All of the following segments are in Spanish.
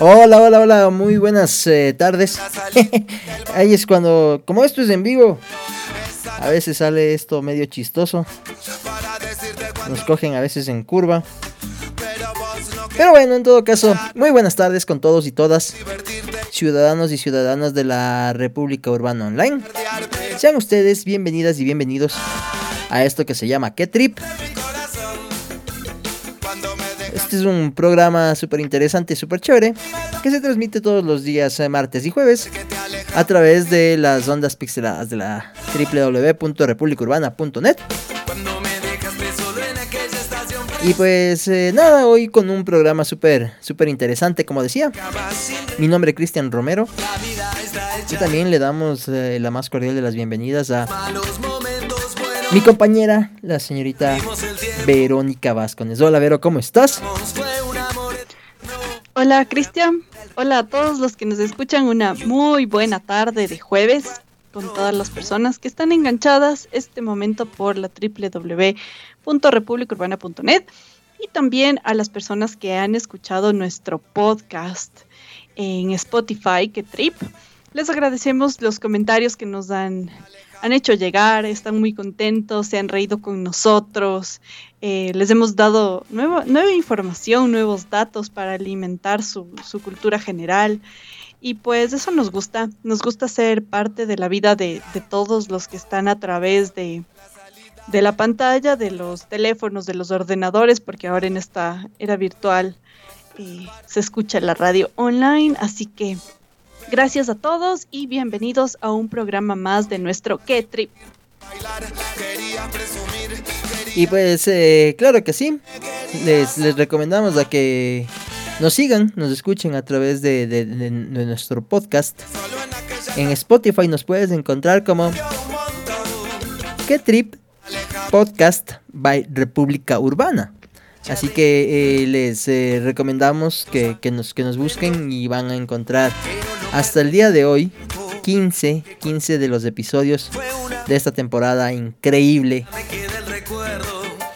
Hola, hola, hola, muy buenas eh, tardes. Ahí es cuando, como esto es en vivo, a veces sale esto medio chistoso. Nos cogen a veces en curva. Pero bueno, en todo caso, muy buenas tardes con todos y todas, ciudadanos y ciudadanas de la República Urbana Online. Sean ustedes bienvenidas y bienvenidos a esto que se llama ¿Qué Trip? Este es un programa súper interesante, súper chévere, que se transmite todos los días, eh, martes y jueves, a través de las ondas pixeladas de la www.republicaurbana.net. Y pues eh, nada, hoy con un programa súper, súper interesante, como decía. Mi nombre es Cristian Romero. Y también le damos eh, la más cordial de las bienvenidas a mi compañera, la señorita Verónica Vázquez. Hola, Vero, ¿cómo estás? Hola, Cristian. Hola a todos los que nos escuchan. Una muy buena tarde de jueves con todas las personas que están enganchadas este momento por la www.republicaurbana.net y también a las personas que han escuchado nuestro podcast en Spotify, que trip. Les agradecemos los comentarios que nos han han hecho llegar, están muy contentos, se han reído con nosotros, eh, les hemos dado nueva, nueva información, nuevos datos para alimentar su, cultura general. Y pues eso nos gusta, nos gusta ser parte de la vida de, todos los que están a través de, de la pantalla, de los teléfonos, de los ordenadores, porque ahora en esta era virtual eh, se escucha la radio online, así que Gracias a todos y bienvenidos a un programa más de nuestro Que Trip. Y pues eh, claro que sí, les, recomendamos a que nos sigan, nos escuchen a través de, nuestro podcast. En Spotify nos puedes encontrar como Que Trip Podcast by República Urbana. Así que eh, les eh, recomendamos que, nos, que nos busquen y van a encontrar hasta el día de hoy 15, 15 de los episodios de esta temporada increíble.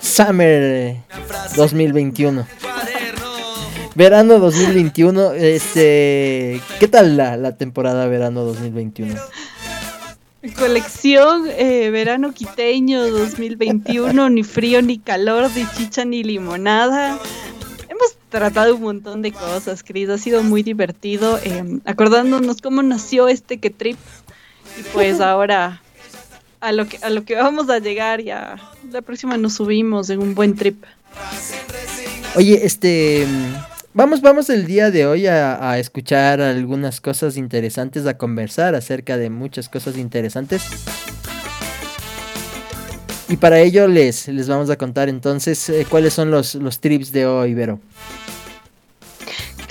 Summer 2021. Verano 2021, este, ¿qué tal la, la temporada verano 2021? Colección eh, verano quiteño 2021, ni frío ni calor, ni chicha ni limonada. Tratado un montón de cosas, Cris. Ha sido muy divertido. Eh, acordándonos cómo nació este que trip. Y pues ahora a lo que a lo que vamos a llegar ya. La próxima nos subimos en un buen trip. Oye, este Vamos, vamos el día de hoy a, a, escuchar algunas cosas interesantes, a conversar acerca de muchas cosas interesantes. Y para ello les, les vamos a contar entonces eh, cuáles son los, los trips de hoy, Vero.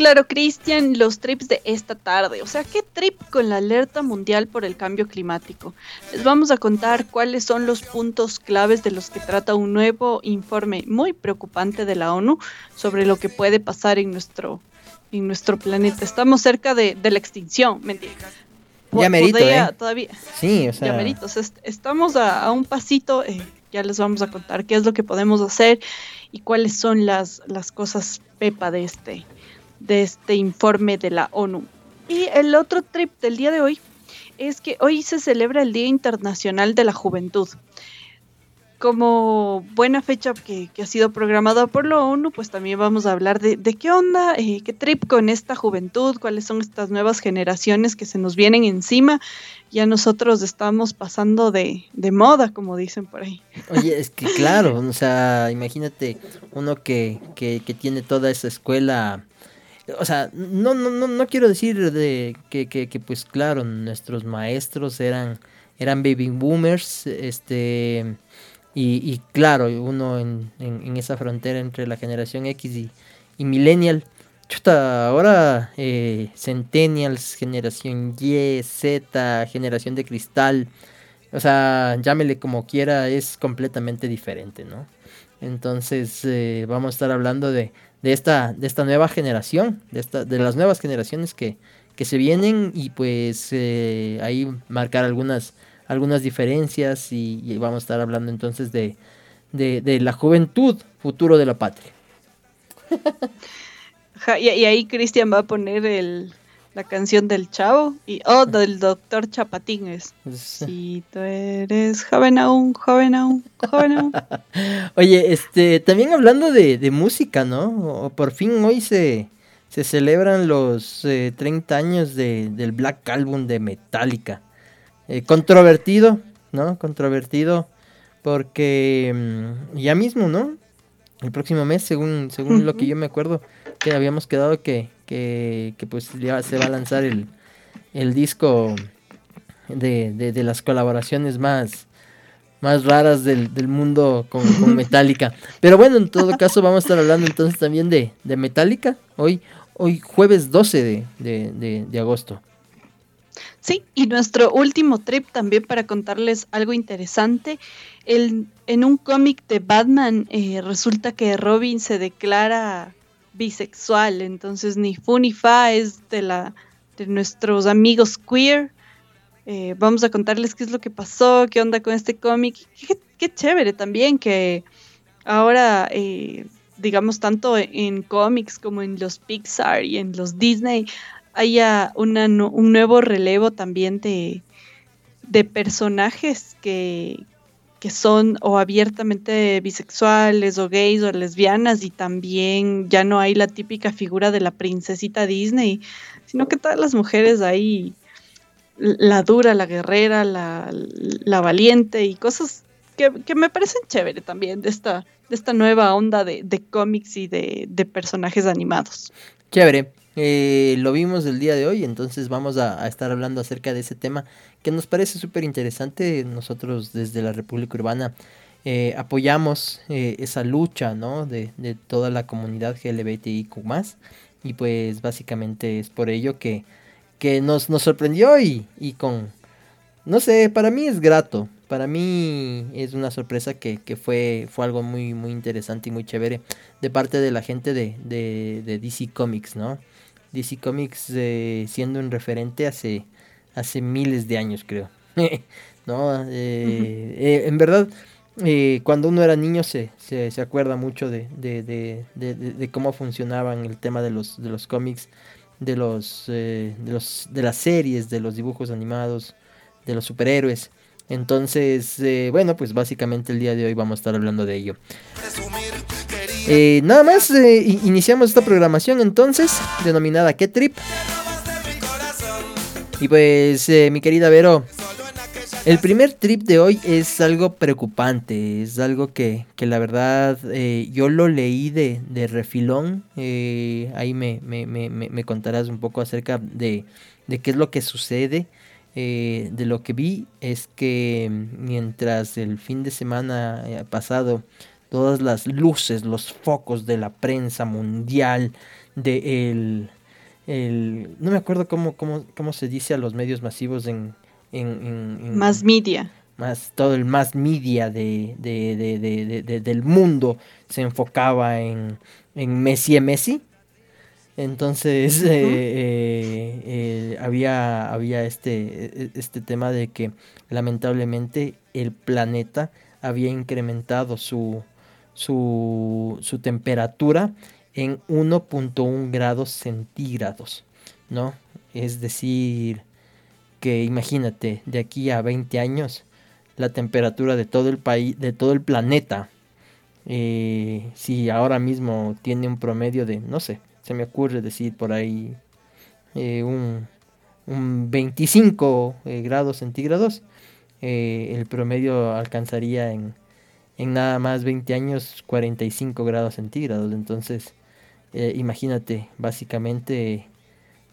Claro, Cristian, los trips de esta tarde. O sea, ¿qué trip con la alerta mundial por el cambio climático? Les vamos a contar cuáles son los puntos claves de los que trata un nuevo informe muy preocupante de la ONU sobre lo que puede pasar en nuestro, en nuestro planeta. Estamos cerca de, de la extinción, mentira. Ya merito, ¿eh? todavía. Sí, o sea. Ya merito. O sea, estamos a, a un pasito. Eh, ya les vamos a contar qué es lo que podemos hacer y cuáles son las, las cosas pepa de este de este informe de la ONU. Y el otro trip del día de hoy es que hoy se celebra el Día Internacional de la Juventud. Como buena fecha que, que ha sido programada por la ONU, pues también vamos a hablar de, de qué onda, eh, qué trip con esta juventud, cuáles son estas nuevas generaciones que se nos vienen encima. Ya nosotros estamos pasando de, de moda, como dicen por ahí. Oye, es que claro, o sea, imagínate uno que, que, que tiene toda esa escuela o sea, no, no, no, no quiero decir de que, que, pues claro, nuestros maestros eran, eran baby boomers, este, y, y claro, uno en, en, en, esa frontera entre la generación X y, y millennial. Chuta, ahora eh, centennials, generación Y, Z, generación de cristal, o sea, llámele como quiera, es completamente diferente, ¿no? Entonces eh, vamos a estar hablando de, de, esta, de esta nueva generación, de, esta, de las nuevas generaciones que, que se vienen y pues eh, ahí marcar algunas, algunas diferencias y, vamos a estar hablando entonces de, de, la juventud, futuro de la patria. y, ahí Cristian va a poner el, la canción del chavo y oh del doctor Chapatín es. Si tú eres joven aún joven aún joven aún. Oye este también hablando de, de música no por fin hoy se se celebran los 30 eh, años de, del Black Album de Metallica. Eh, controvertido no controvertido porque mm, ya mismo no el próximo mes según según lo que yo me acuerdo que habíamos quedado que que, pues ya se va a lanzar el, disco de, las colaboraciones más, más raras del, mundo con, Metallica. Pero bueno, en todo caso vamos a estar hablando entonces también de, de Metallica hoy, hoy jueves 12 de, agosto. Sí, y nuestro último trip también para contarles algo interesante. El, en un cómic de Batman eh, resulta que Robin se declara bisexual, entonces ni fu ni fa es de la de nuestros amigos queer. Eh, vamos a contarles qué es lo que pasó, qué onda con este cómic. Qué, chévere también que ahora, eh, digamos, tanto en cómics como en los Pixar y en los Disney, haya un nuevo relevo también de, de personajes que, que son o abiertamente bisexuales o gays o lesbianas y también ya no hay la típica figura de la princesita Disney, sino que todas las mujeres ahí, la dura, la guerrera, la, valiente y cosas que, me parecen chévere también de esta, de esta nueva onda de, cómics y de, de personajes animados. Chévere. Eh, lo vimos el día de hoy, entonces vamos a, estar hablando acerca de ese tema que nos parece súper interesante. Nosotros desde la República Urbana eh, apoyamos eh, esa lucha ¿no? de, toda la comunidad LGBTIQ y pues básicamente es por ello que, que nos, nos sorprendió y, y con, no sé, para mí es grato. Para mí es una sorpresa que, que, fue, fue algo muy, muy interesante y muy chévere de parte de la gente de, de, de DC Comics, ¿no? DC Comics eh, siendo un referente hace, hace miles de años, creo. no, eh, eh, en verdad, cuando uno era niño se, se, se acuerda mucho de, de, de, de, cómo funcionaban el tema de los, de los cómics, de los, de los de las series, de los dibujos animados, de los superhéroes. Entonces, bueno, pues básicamente el día de hoy vamos a estar hablando de ello. Eh, nada más eh, iniciamos esta programación entonces, denominada ¿Qué Trip? Y pues, eh, mi querida Vero, el primer trip de hoy es algo preocupante, es algo que, la verdad yo lo leí de, refilón, ahí me, me, contarás un poco acerca de, de qué es lo que sucede. De lo que vi es que mientras el fin de semana pasado todas las luces, los focos de la prensa mundial, de el, el no me acuerdo cómo, cómo, cómo se dice a los medios masivos en... en, más media. Más, todo el más media de, de, de, del mundo se enfocaba en, en Messi y Messi. Entonces eh, eh, eh, había, había este, e, este tema de que lamentablemente el planeta había incrementado su, su, su temperatura en 1.1 grados centígrados, ¿no? Es decir, que imagínate, de aquí a 20 años, la temperatura de todo el país, de todo el planeta, eh, si ahora mismo tiene un promedio de, no sé, se me ocurre decir por ahí eh, un, un, 25 eh, grados centígrados, el promedio alcanzaría en en nada más 20 años 45 grados centígrados. Entonces, eh, imagínate, básicamente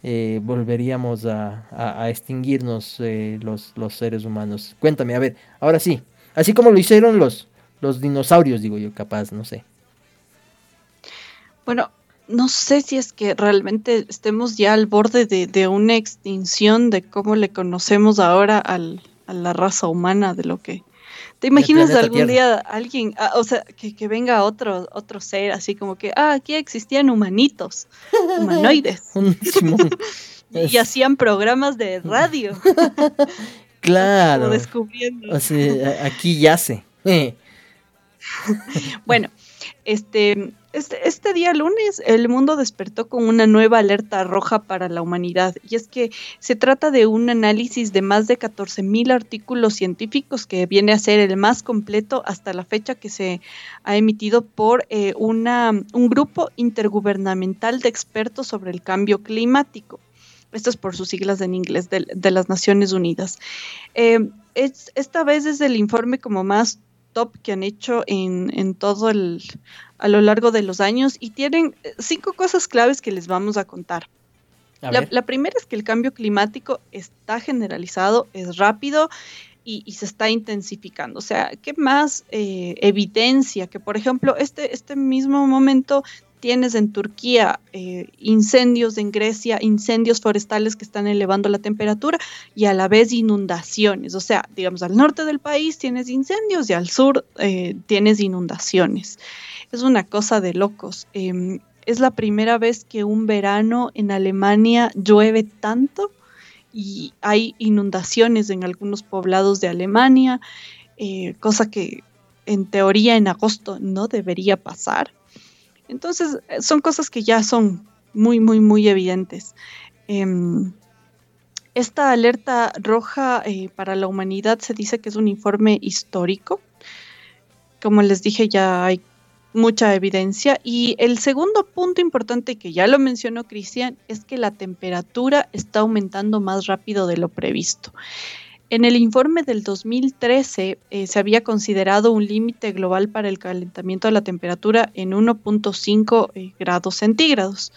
eh, volveríamos a, extinguirnos eh, los, los, seres humanos. Cuéntame, a ver, ahora sí, así como lo hicieron los, los dinosaurios, digo yo, capaz, no sé. Bueno, no sé si es que realmente estemos ya al borde de, de una extinción de cómo le conocemos ahora al, la raza humana de lo que... ¿Te imaginas algún día alguien, ah, o sea, que, venga otro, otro ser, así como que, ah, aquí existían humanitos, humanoides, y hacían programas de radio. claro. descubriendo. O sea, aquí yace. bueno, este, este, este, día lunes el mundo despertó con una nueva alerta roja para la humanidad y es que se trata de un análisis de más de 14.000 artículos científicos que viene a ser el más completo hasta la fecha que se ha emitido por eh, una, un grupo intergubernamental de expertos sobre el cambio climático. Esto es por sus siglas en inglés de, las Naciones Unidas. Eh, esta vez es el informe como más top que han hecho en, en todo el a lo largo de los años y tienen eh, cinco cosas claves que les vamos a contar. la, primera es que el cambio climático está generalizado, es rápido y, se está intensificando. O sea, ¿qué más eh, evidencia que, por ejemplo, este, este mismo momento tienes en Turquía eh, incendios en Grecia, incendios forestales que están elevando la temperatura y a la vez inundaciones. O sea, digamos, al norte del país tienes incendios y al sur tienes inundaciones es una cosa de locos. Em, es la primera vez que un verano en Alemania llueve tanto y hay inundaciones en algunos poblados de Alemania, eh, cosa que en teoría en agosto no debería pasar. Entonces, eh, son cosas que ya son muy, muy, muy evidentes. Em, esta alerta roja eh, para la humanidad se dice que es un informe histórico. Como les dije, ya hay mucha evidencia. Y el segundo punto importante que ya lo mencionó Cristian es que la temperatura está aumentando más rápido de lo previsto. En el informe del 2013 eh, se había considerado un límite global para el calentamiento de la temperatura en 1.5 eh, grados centígrados,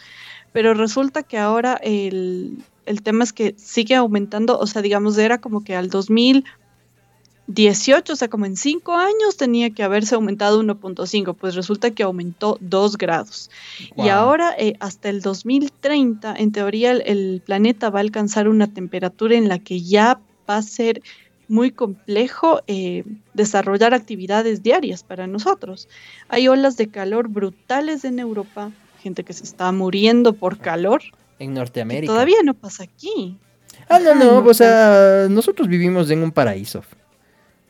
pero resulta que ahora el, el tema es que sigue aumentando, o sea, digamos, era como que al 2000 18, o sea, como en 5 años tenía que haberse aumentado 1.5, pues resulta que aumentó 2 grados. Y ahora, eh, hasta el 2030, en teoría, el, planeta va a alcanzar una temperatura en la que ya va a ser muy complejo eh, desarrollar actividades diarias para nosotros. Hay olas de calor brutales en Europa, gente que se está muriendo por calor. En Norteamérica. Todavía no pasa aquí. Ah, no, no, o sea, nosotros vivimos en un paraíso.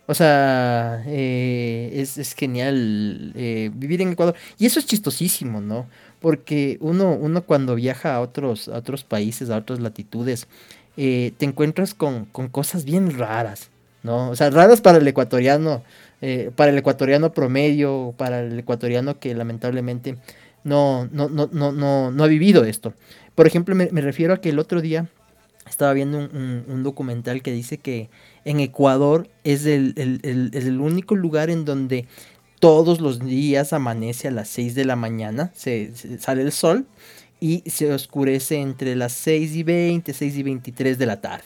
O sea, eh, es, genial eh, vivir en Ecuador. Y eso es chistosísimo, ¿no? Porque uno, uno cuando viaja a otros, a otros países, a otras latitudes, eh, te encuentras con, cosas bien raras, ¿no? O sea, raras para el ecuatoriano, para el ecuatoriano promedio, para el ecuatoriano que lamentablemente no, no, no, no, no, no ha vivido esto. Por ejemplo, me, refiero a que el otro día estaba viendo un documental que dice que en Ecuador es el, único lugar en donde todos los días amanece a las 6 de la mañana, se, sale el sol y se oscurece entre las 6 y 20, 6 y 23 de la tarde,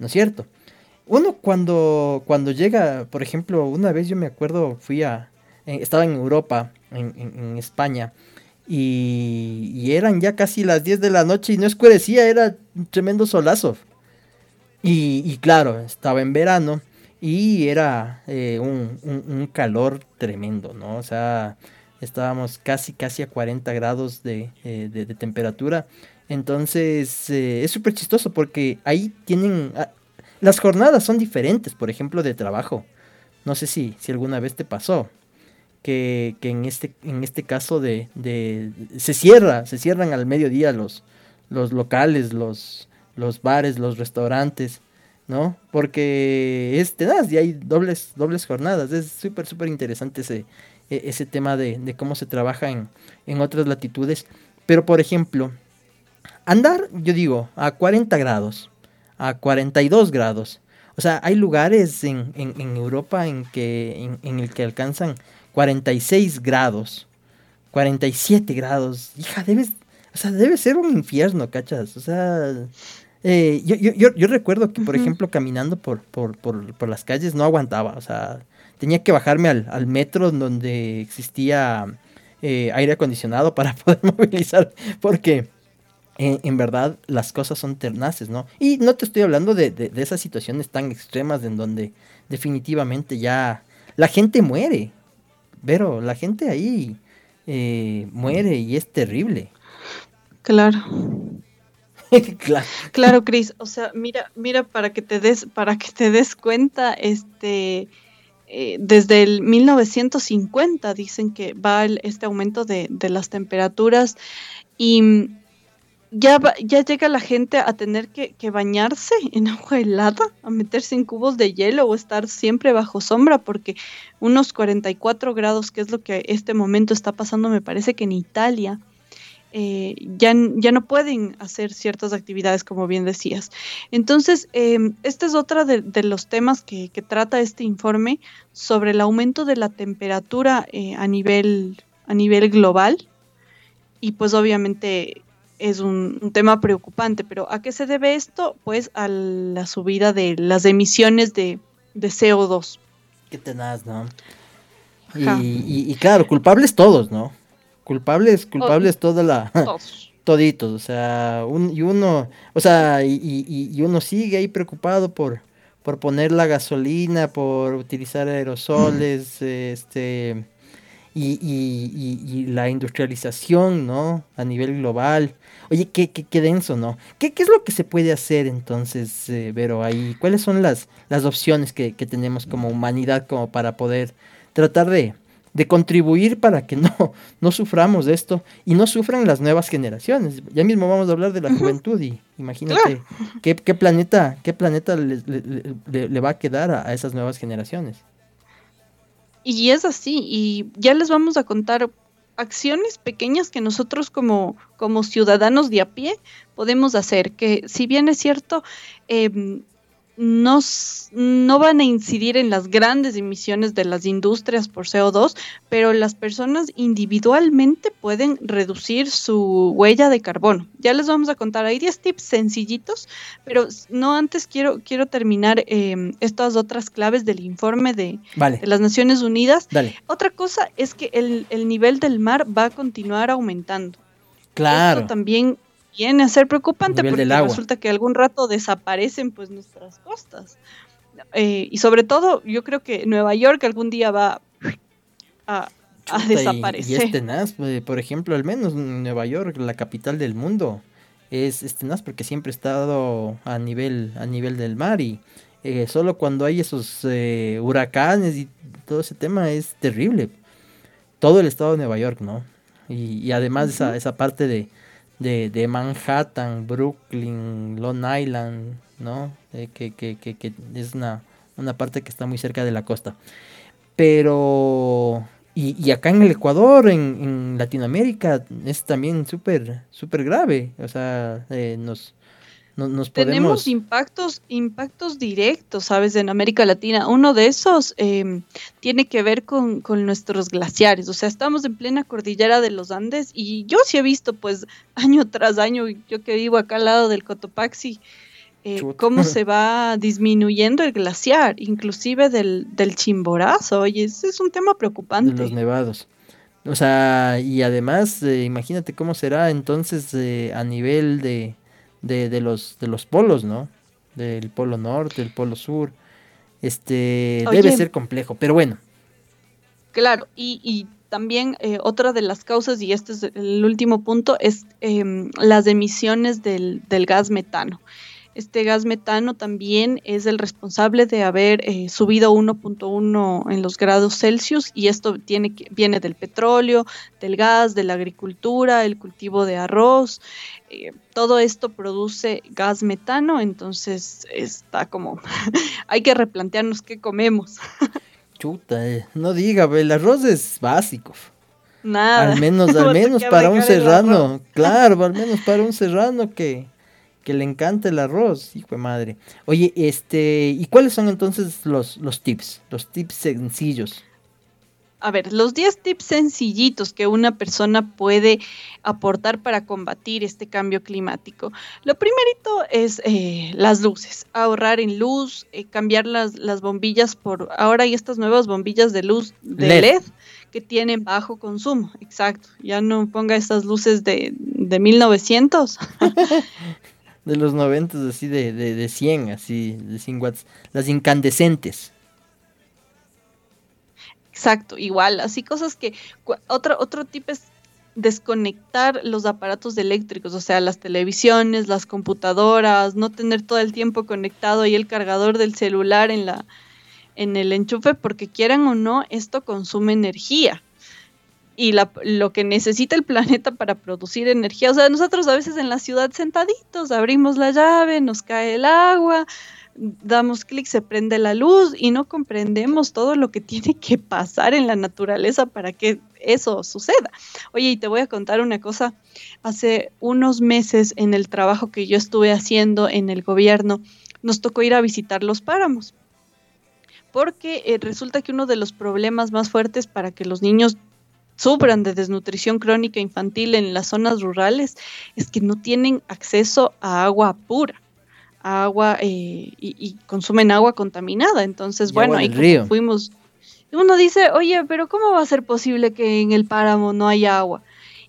¿no es cierto? Uno cuando, cuando llega, por ejemplo, una vez yo me acuerdo, fui a, estaba en Europa, en, España, y, y, eran ya casi las 10 de la noche y no oscurecía, era un tremendo solazo. Y, claro, estaba en verano y era eh, un, calor tremendo, ¿no? O sea, estábamos casi, casi a 40 grados de, eh, temperatura. Entonces, eh, es súper chistoso porque ahí tienen... Ah, las jornadas son diferentes, por ejemplo, de trabajo. No sé si, si alguna vez te pasó. Que, en, este, en este caso de, de, se cierra, se cierran al mediodía los, los locales, los, los bares, los restaurantes, ¿no? Porque es tenaz y hay dobles, dobles jornadas. Es súper, súper interesante ese, e, ese tema de, cómo se trabaja en, en, otras latitudes. Pero, por ejemplo, andar, yo digo, a 40 grados, a 42 grados. O sea, hay lugares en, en, Europa en, que, en, el que alcanzan 46 grados, 47 grados. Hija, debes, o sea, debe ser un infierno, ¿cachas? O sea, eh, yo, yo, yo, recuerdo que, por ejemplo, caminando por, por, por, las calles no aguantaba, o sea, tenía que bajarme al, al metro donde existía eh, aire acondicionado para poder movilizar, porque en, verdad las cosas son ternaces, ¿no? Y no te estoy hablando de, de, esas situaciones tan extremas en donde definitivamente ya la gente muere. Pero la gente ahí eh, muere y es terrible. Claro. claro. Claro, Cris. O sea, mira, mira, para que te des, para que te des cuenta, este eh, desde el 1950 dicen que va este aumento de, de las temperaturas y ya, ya llega la gente a tener que, bañarse en agua helada, a meterse en cubos de hielo o estar siempre bajo sombra, porque unos 44 grados, que es lo que este momento está pasando, me parece que en Italia, eh, ya, ya, no pueden hacer ciertas actividades, como bien decías. Entonces, eh, este es otro de, los temas que, trata este informe sobre el aumento de la temperatura eh, a, nivel, a nivel global. Y pues obviamente es un, tema preocupante, pero ¿a qué se debe esto? Pues a la subida de las emisiones de, CO2. Qué tenaz, ¿no? Y, claro, culpables todos, ¿no? Culpables, culpables toda la... Toditos, o sea, y uno, o sea, y, uno sigue ahí preocupado por, por poner la gasolina, por utilizar aerosoles, este y, y, y, la industrialización, ¿no? A nivel global. Oye, qué, qué, qué denso, ¿no? ¿Qué, ¿Qué, es lo que se puede hacer entonces, eh, Vero, ahí? ¿Cuáles son las, las opciones que, que, tenemos como humanidad como para poder tratar de, de contribuir para que no, no suframos de esto y no sufran las nuevas generaciones? Ya mismo vamos a hablar de la juventud y imagínate qué, qué, planeta, qué planeta le, le, le va a quedar a esas nuevas generaciones. Y es así, y ya les vamos a contar acciones pequeñas que nosotros como, como ciudadanos de a pie podemos hacer, que si bien es cierto, eh, no, no van a incidir en las grandes emisiones de las industrias por CO2, pero las personas individualmente pueden reducir su huella de carbono. Ya les vamos a contar, hay 10 tips sencillitos, pero no antes quiero, quiero terminar em, estas otras claves del informe de, las Naciones Unidas. Otra cosa es que el, el nivel del mar va a continuar aumentando. Claro. Esto también viene a ser preocupante porque resulta que algún rato desaparecen pues nuestras costas. Eh, y sobre todo, yo creo que Nueva York algún día va a, desaparecer. Y, es tenaz, eh, por ejemplo, al menos Nueva York, la capital del mundo, es, es tenaz porque siempre ha estado a nivel, a nivel del mar y eh, solo cuando hay esos huracanes y todo ese tema es terrible. Todo el estado de Nueva York, ¿no? Y, además esa, esa parte de, de, de Manhattan, Brooklyn, Long Island, ¿no? Eh, que, que, que, que, es una, una parte que está muy cerca de la costa. Pero y, y, acá en el Ecuador, en, en Latinoamérica, es también súper, súper grave. O sea, eh, nos, tenemos impactos, impactos directos, ¿sabes? En América Latina. Uno de esos em, tiene que ver con, nuestros glaciares. O sea, estamos en plena cordillera de los Andes y yo sí he visto, pues, año tras año, yo que vivo acá al lado del Cotopaxi, eh, cómo se va disminuyendo el glaciar, inclusive del, del Chimborazo. Oye, ese es un tema preocupante. De los nevados. O sea, y además, eh, imagínate cómo será entonces eh, a nivel de de, de, los, de los polos, ¿no? Del polo norte, el polo sur. Este debe ser complejo, pero bueno. Claro, y, y también eh, otra de las causas, y este es el último punto, es em, las emisiones del, del gas metano. Este gas metano también es el responsable de haber eh, subido 1.1 en los grados Celsius y esto tiene, viene del petróleo, del gas, de la agricultura, el cultivo de arroz. Eh, todo esto produce gas metano, entonces está como, hay que replantearnos qué comemos. Chuta, eh, no diga, el arroz es básico. Nada. Al menos, al menos para un serrano, claro, al menos para un serrano que que le encanta el arroz, hijo de madre. Oye, este, ¿y cuáles son entonces los, los tips? Los tips sencillos. A ver, los 10 tips sencillitos que una persona puede aportar para combatir este cambio climático. Lo primerito es eh, las luces, ahorrar en luz, eh, cambiar las, las, bombillas por, ahora hay estas nuevas bombillas de luz de LED, que tienen bajo consumo, exacto. Ya no ponga estas luces de, de 1900. de los 90, así de, de, de 100, así, de 100 watts. Las incandescentes. Exacto, igual, así cosas que otro, otro tipo es desconectar los aparatos eléctricos, o sea, las televisiones, las computadoras, no tener todo el tiempo conectado ahí el cargador del celular en la en el enchufe porque quieran o no, esto consume energía. Y la, lo que necesita el planeta para producir energía, o sea, nosotros a veces en la ciudad sentaditos, abrimos la llave, nos cae el agua, damos clic, se prende la luz y no comprendemos todo lo que tiene que pasar en la naturaleza para que eso suceda. Oye, y te voy a contar una cosa. Hace unos meses en el trabajo que yo estuve haciendo en el gobierno, nos tocó ir a visitar los páramos. Porque eh, resulta que uno de los problemas más fuertes para que los niños sufran de desnutrición crónica infantil en las zonas rurales es que no tienen acceso a agua pura agua eh, y, consumen agua contaminada. Entonces, bueno, ahí fuimos. Uno dice, oye, pero ¿cómo va a ser posible que en el páramo no haya agua?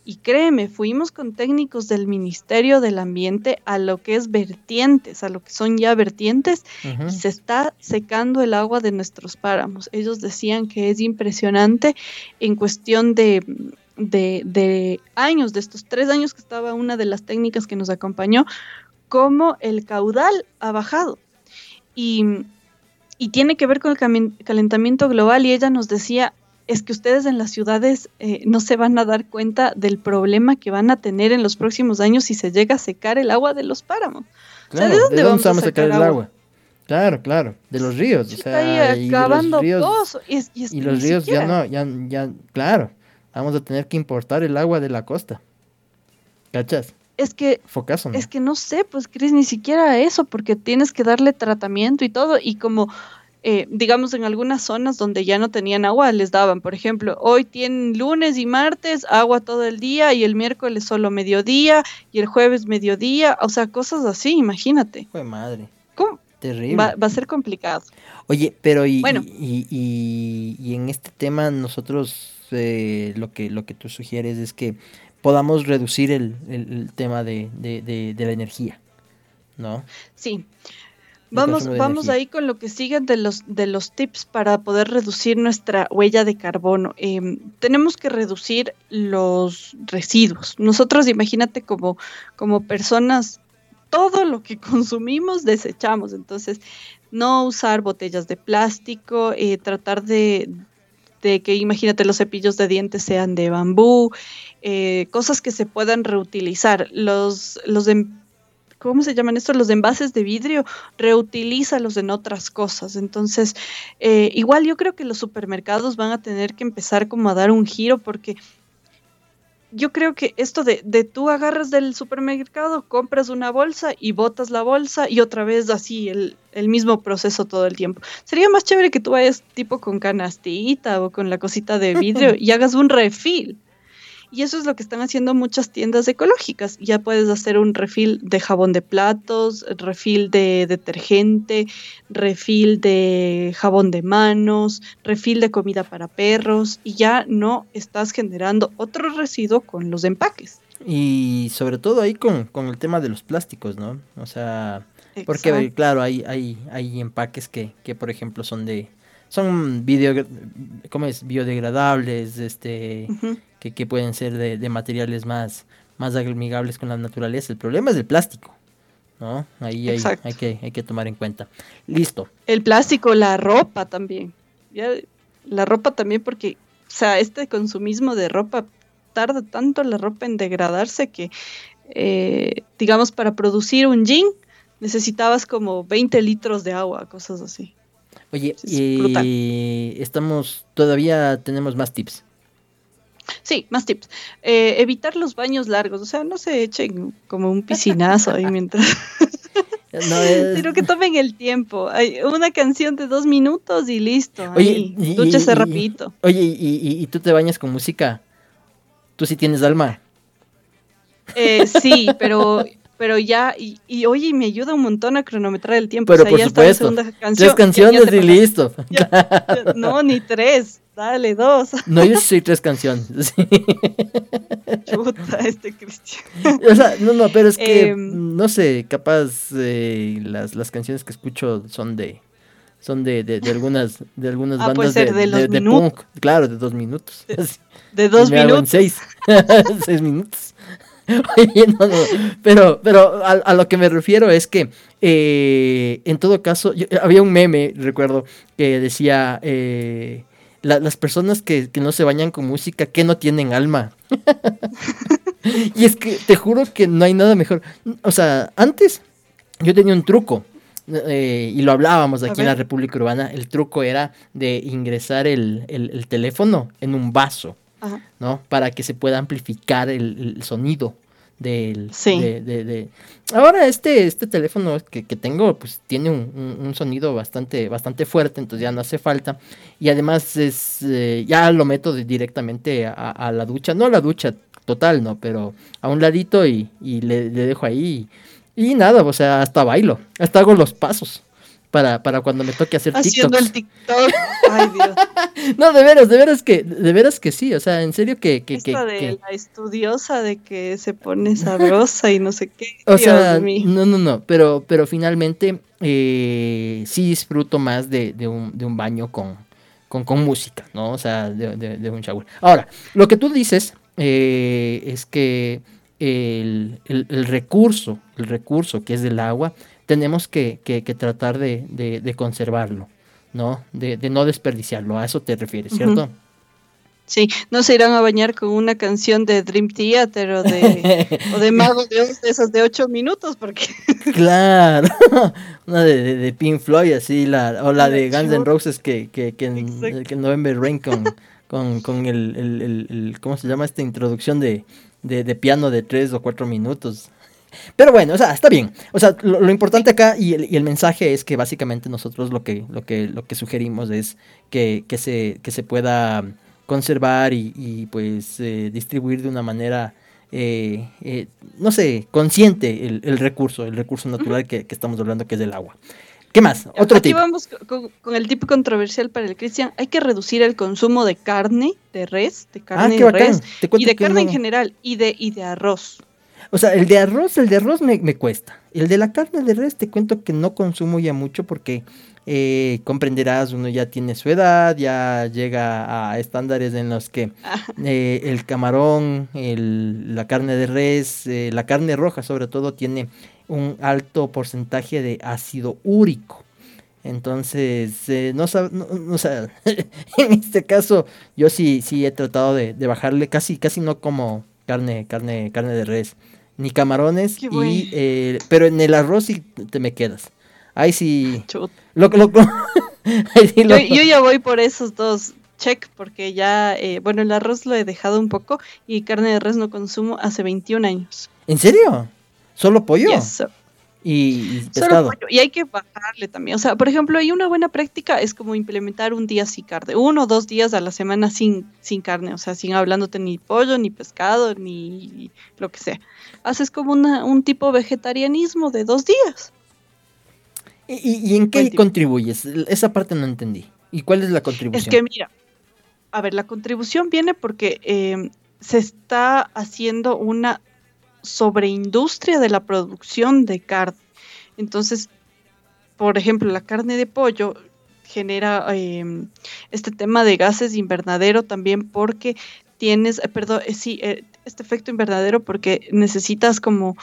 Y créeme, fuimos con técnicos del Ministerio del Ambiente a lo que es vertientes, a lo que son ya vertientes, y se está secando el agua de nuestros páramos. Ellos decían que es impresionante en cuestión de, de, de años, de estos tres años que estaba una de las técnicas que nos acompañó, cómo el caudal ha bajado. Y, tiene que ver con el calentamiento global y ella nos decía, es que ustedes en las ciudades eh, no se van a dar cuenta del problema que van a tener en los próximos años si se llega a secar el agua de los páramos. Claro, ¿de dónde, vamos, a sacar, el agua? Claro, claro, de los ríos. O sea, y los ríos, y, los ríos ya no, ya, ya, claro, vamos a tener que importar el agua de la costa. ¿Cachas? Es que, es que no sé, pues Cris, ni siquiera eso, porque tienes que darle tratamiento y todo, y como, eh, digamos, en algunas zonas donde ya no tenían agua, les daban, por ejemplo, hoy tienen lunes y martes agua todo el día, y el miércoles solo mediodía, y el jueves mediodía, o sea, cosas así, imagínate. Fue madre. ¿Cómo? Terrible. Va, a ser complicado. Oye, pero y, y, y, en este tema nosotros eh, lo que lo que tú sugieres es que podamos reducir el, tema de, la energía, ¿no? Sí. Vamos, vamos ahí con lo que siguen de los, de los tips para poder reducir nuestra huella de carbono. Em, tenemos que reducir los residuos. Nosotros, imagínate como, como personas, todo lo que consumimos desechamos. Entonces, no usar botellas de plástico, eh, tratar de, de que imagínate los cepillos de dientes sean de bambú, eh, cosas que se puedan reutilizar. Los, los de, ¿cómo se llaman estos? Los envases de vidrio, reutilízalos en otras cosas. Entonces, eh, igual yo creo que los supermercados van a tener que empezar como a dar un giro porque yo creo que esto de, de, tú agarras del supermercado, compras una bolsa y botas la bolsa y otra vez así el, el, mismo proceso todo el tiempo. Sería más chévere que tú vayas tipo con canastita o con la cosita de vidrio y hagas un refill. Y eso es lo que están haciendo muchas tiendas ecológicas. Ya puedes hacer un refill de jabón de platos, refill de detergente, refill de jabón de manos, refill de comida para perros y ya no estás generando otro residuo con los empaques. Y sobre todo ahí con, el tema de los plásticos, ¿no? O sea, porque claro, hay, hay, hay empaques que, que, por ejemplo, son de son video, ¿cómo es? biodegradables, este, que, pueden ser de, materiales más, más amigables con la naturaleza. El problema es el plástico, ¿no? Ahí hay, hay, que, hay que tomar en cuenta. Listo. El plástico, la ropa también. la ropa también porque, o sea, este consumismo de ropa tarda tanto la ropa en degradarse que, eh, digamos, para producir un jean necesitabas como 20 litros de agua, cosas así. Oye, y estamos, todavía tenemos más tips. Sí, más tips. Eh, evitar los baños largos, o sea, no se echen como un piscinazo ahí mientras... No Sino que tomen el tiempo. Hay una canción de dos minutos y listo. Oye, dúchese rapidito. Oye, y, y, tú te bañas con música? ¿Tú sí tienes alma? Eh, sí, pero pero ya, y, y, oye, me ayuda un montón a cronometrar el tiempo. Pero por supuesto, tres canciones y listo. no, ni tres. dale, dos. No, yo soy tres canciones. Puta, este Cristian. O sea, no, no, pero es que, em, no sé, capaz eh, las, las canciones que escucho son de son de, de, de algunas de algunas ah, bandas de, de, punk, claro, de dos minutos. De, dos minutos. seis, seis minutos. no, no, pero, pero a, lo que me refiero es que eh, en todo caso, había un meme, recuerdo, que decía eh, las personas que, que, no se bañan con música, que no tienen alma. y es que te juro que no hay nada mejor. O sea, antes yo tenía un truco. Eh, y lo hablábamos aquí en la República Urbana, el truco era de ingresar el, el, teléfono en un vaso, ¿no? Para que se pueda amplificar el, sonido del... Sí. De, de, Ahora este, este teléfono que, que tengo pues tiene un, un, sonido bastante, bastante fuerte, entonces ya no hace falta. Y además es eh, ya lo meto directamente a, a, la ducha, no a la ducha total, ¿no? Pero a un ladito y, y le, le dejo ahí. Y nada, o sea, hasta bailo, hasta hago los pasos para, para cuando me toque hacer Haciendo el TikTok. Ay, Dios. no, de veras, de veras que, de veras que sí, o sea, en serio que... que, que, de la estudiosa de que se pone sabrosa y no sé qué. O sea, no, no, no, pero, pero finalmente eh, sí disfruto más de, de, un, de un baño con, con, con música, ¿no? O sea, de, de un shower. Ahora, lo que tú dices eh, es que el, recurso, el recurso que es del agua, tenemos que, tratar de, conservarlo, ¿no? De, no desperdiciarlo, a eso te refieres, ¿cierto? Sí, no se irán a bañar con una canción de Dream Theater o de, o de Mago de de esas de ocho minutos, porque... claro, una de, de, Pink Floyd, así, la, o la de Guns N' Roses que, que, que, en, que November Rain con, con, el, el, ¿cómo se llama esta introducción de, de, piano de tres o cuatro minutos. Pero bueno, o sea, está bien. O sea, lo, importante acá y el, y el, mensaje es que básicamente nosotros lo que, lo que, lo que sugerimos es que, que, se, que se pueda conservar y, pues eh, distribuir de una manera, eh, eh, no sé, consciente el, el, recurso, el recurso natural que, que, estamos hablando que es el agua. ¿Qué más? Otro Aquí vamos con, el tipo controversial para el Cristian. Hay que reducir el consumo de carne, de res, de carne ah, de res, y de carne en general, y de, y de arroz. O sea, el de arroz, el de arroz me, cuesta. El de la carne de res te cuento que no consumo ya mucho porque eh, comprenderás, uno ya tiene su edad, ya llega a estándares en los que eh, el camarón, el, la carne de res, eh, la carne roja sobre todo tiene un alto porcentaje de ácido úrico. Entonces, eh, no, no, en este caso yo sí, sí he tratado de, bajarle, casi, casi no como carne, carne, carne de res, ni camarones, y, eh, pero en el arroz sí te me quedas. Ahí sí. Lo, yo, ya voy por esos dos check porque ya, eh, bueno, el arroz lo he dejado un poco y carne de res no consumo hace 21 años. ¿En serio? ¿Solo pollo? Y, pescado. Y hay que bajarle también. O sea, por ejemplo, hay una buena práctica, es como implementar un día sin carne, uno o dos días a la semana sin, sin carne, o sea, sin hablándote ni pollo, ni pescado, ni lo que sea. Haces como una, un tipo vegetarianismo de dos días. ¿Y, en qué contribuyes? Esa parte no entendí. ¿Y cuál es la contribución? Es que mira, a ver, la contribución viene porque eh, se está haciendo una sobreindustria de la producción de carne. Entonces, por ejemplo, la carne de pollo genera em, este tema de gases de invernadero también porque tienes, eh, perdón, eh, sí, eh, este efecto invernadero porque necesitas como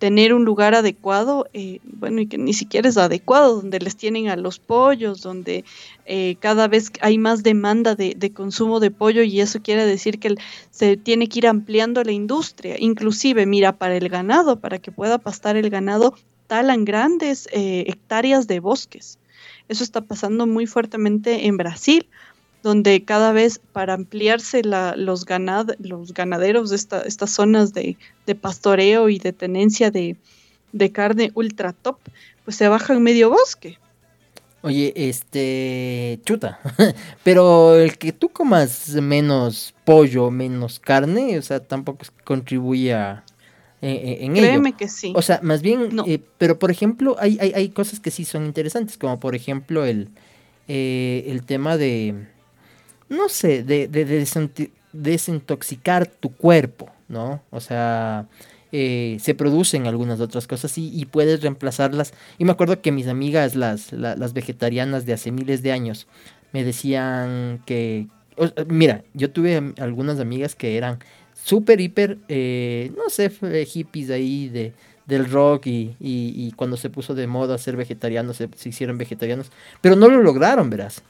tener un lugar adecuado, eh, bueno, y que ni siquiera es adecuado, donde les tienen a los pollos, donde eh, cada vez hay más demanda de, consumo de pollo y eso quiere decir que se tiene que ir ampliando la industria. Inclusive, mira, para el ganado, para que pueda pastar el ganado, talan grandes eh, hectáreas de bosques. Eso está pasando muy fuertemente en Brasil donde cada vez para ampliarse los, ganad, los ganaderos de estas zonas de, pastoreo y de tenencia de, carne ultra top, pues se bajan medio bosque. Oye, este, chuta, pero el que tú comas menos pollo, menos carne, o sea, tampoco contribuye a, eh, eh, en Créeme que sí. O sea, más bien, eh, pero por ejemplo, hay, hay, hay, cosas que sí son interesantes, como por ejemplo el, el tema de, no sé, de, desintoxicar tu cuerpo, ¿no? O sea, eh, se producen algunas otras cosas y, puedes reemplazarlas. Y me acuerdo que mis amigas, las, las, vegetarianas de hace miles de años, me decían que, mira, yo tuve algunas amigas que eran súper, hiper, eh, no sé, hippies ahí de, del rock y, y, cuando se puso de moda ser vegetarianos, se, se, hicieron vegetarianos, pero no lo lograron, verás.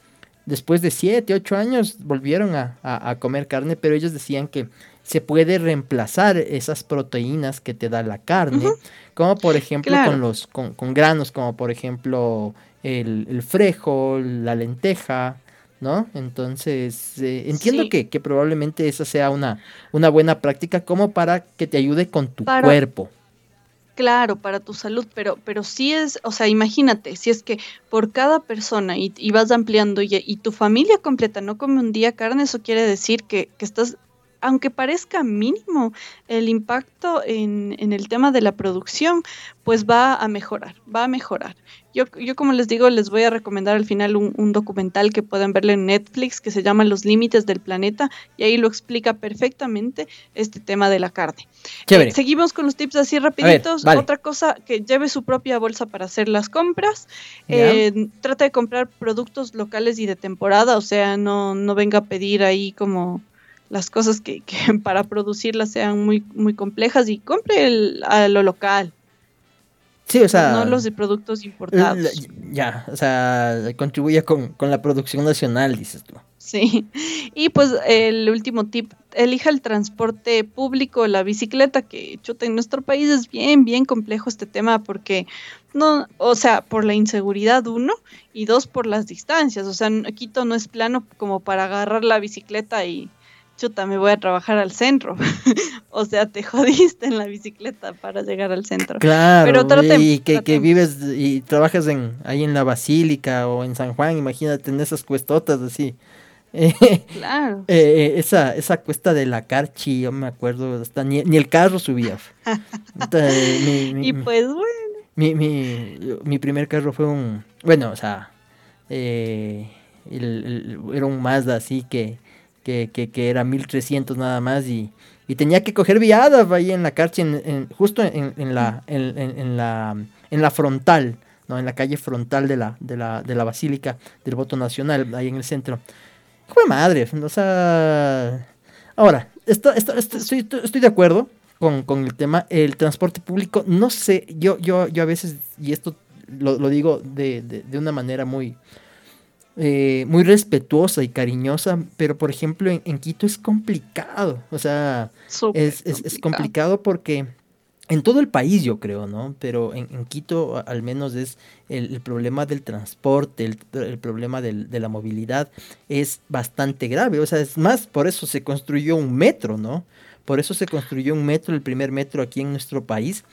Después de 7, 8 años volvieron a, a, comer carne, pero ellos decían que se puede reemplazar esas proteínas que te da la carne, como por ejemplo con los con, con, granos, como por ejemplo el, el frejo, la lenteja, ¿no? Entonces, eh, entiendo que, que, probablemente esa sea una, una buena práctica como para que te ayude con tu cuerpo. Claro, para tu salud, pero, pero sí es, o sea, imagínate, si es que por cada persona y, vas ampliando y, y, tu familia completa no come un día carne, eso quiere decir que, que estás aunque parezca mínimo, el impacto en, el tema de la producción, pues va a mejorar, va a mejorar. Yo, yo como les digo, les voy a recomendar al final un, documental que pueden verle en Netflix que se llama Los Límites del Planeta y ahí lo explica perfectamente este tema de la carne. Eh, seguimos con los tips así rapiditos. Otra cosa, que lleve su propia bolsa para hacer las compras. Eh, trata de comprar productos locales y de temporada, o sea, no, no venga a pedir ahí como las cosas que, para producirlas sean muy, muy complejas y compre el, a lo local. Sí, o sea. No los de productos importados. Ya, o sea, contribuye con, la producción nacional, dices tú. Sí. Y pues el último tip, elija el transporte público, la bicicleta, que chuta, en nuestro país es bien, bien complejo este tema porque no, o sea, por la inseguridad uno y dos por las distancias. O sea, Quito no es plano como para agarrar la bicicleta y chuta, me voy a trabajar al centro. o sea, te jodiste en la bicicleta para llegar al centro. Pero y que, vives y trabajas en ahí en la Basílica o en San Juan, imagínate en esas cuestotas así. claro. Eh, esa, esa cuesta de la Carchi, yo me acuerdo, hasta ni, el carro subía. y pues bueno. Mi, mi, mi, primer carro fue un, bueno, o sea, eh, era un Mazda así que que, que, que era 1300 nada más y, y tenía que coger viadas ahí en la calle, en, justo en, en, la, en, la, en la frontal, ¿no? en la calle frontal de la, de la, de la Basílica del Voto Nacional, ahí en el centro. Fue madre, o sea... Ahora, esto, esto, estoy, estoy de acuerdo con, con, el tema, el transporte público, no sé, yo, yo, yo a veces, y esto lo, digo de, de una manera muy, eh, muy respetuosa y cariñosa, pero por ejemplo en, Quito es complicado, o sea, es, es, complicado porque en todo el país yo creo, ¿no? Pero en, Quito al menos es el, problema del transporte, el, problema de la movilidad es bastante grave, o sea, es más, por eso se construyó un metro, ¿no? Por eso se construyó un metro, el primer metro aquí en nuestro país,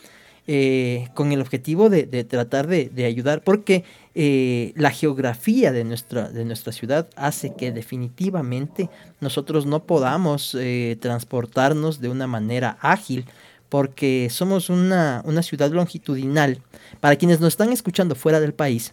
eh, con el objetivo de, tratar de, ayudar, porque eh, la geografía de nuestra, de nuestra ciudad hace que definitivamente nosotros no podamos eh, transportarnos de una manera ágil, porque somos una, ciudad longitudinal. Para quienes nos están escuchando fuera del país,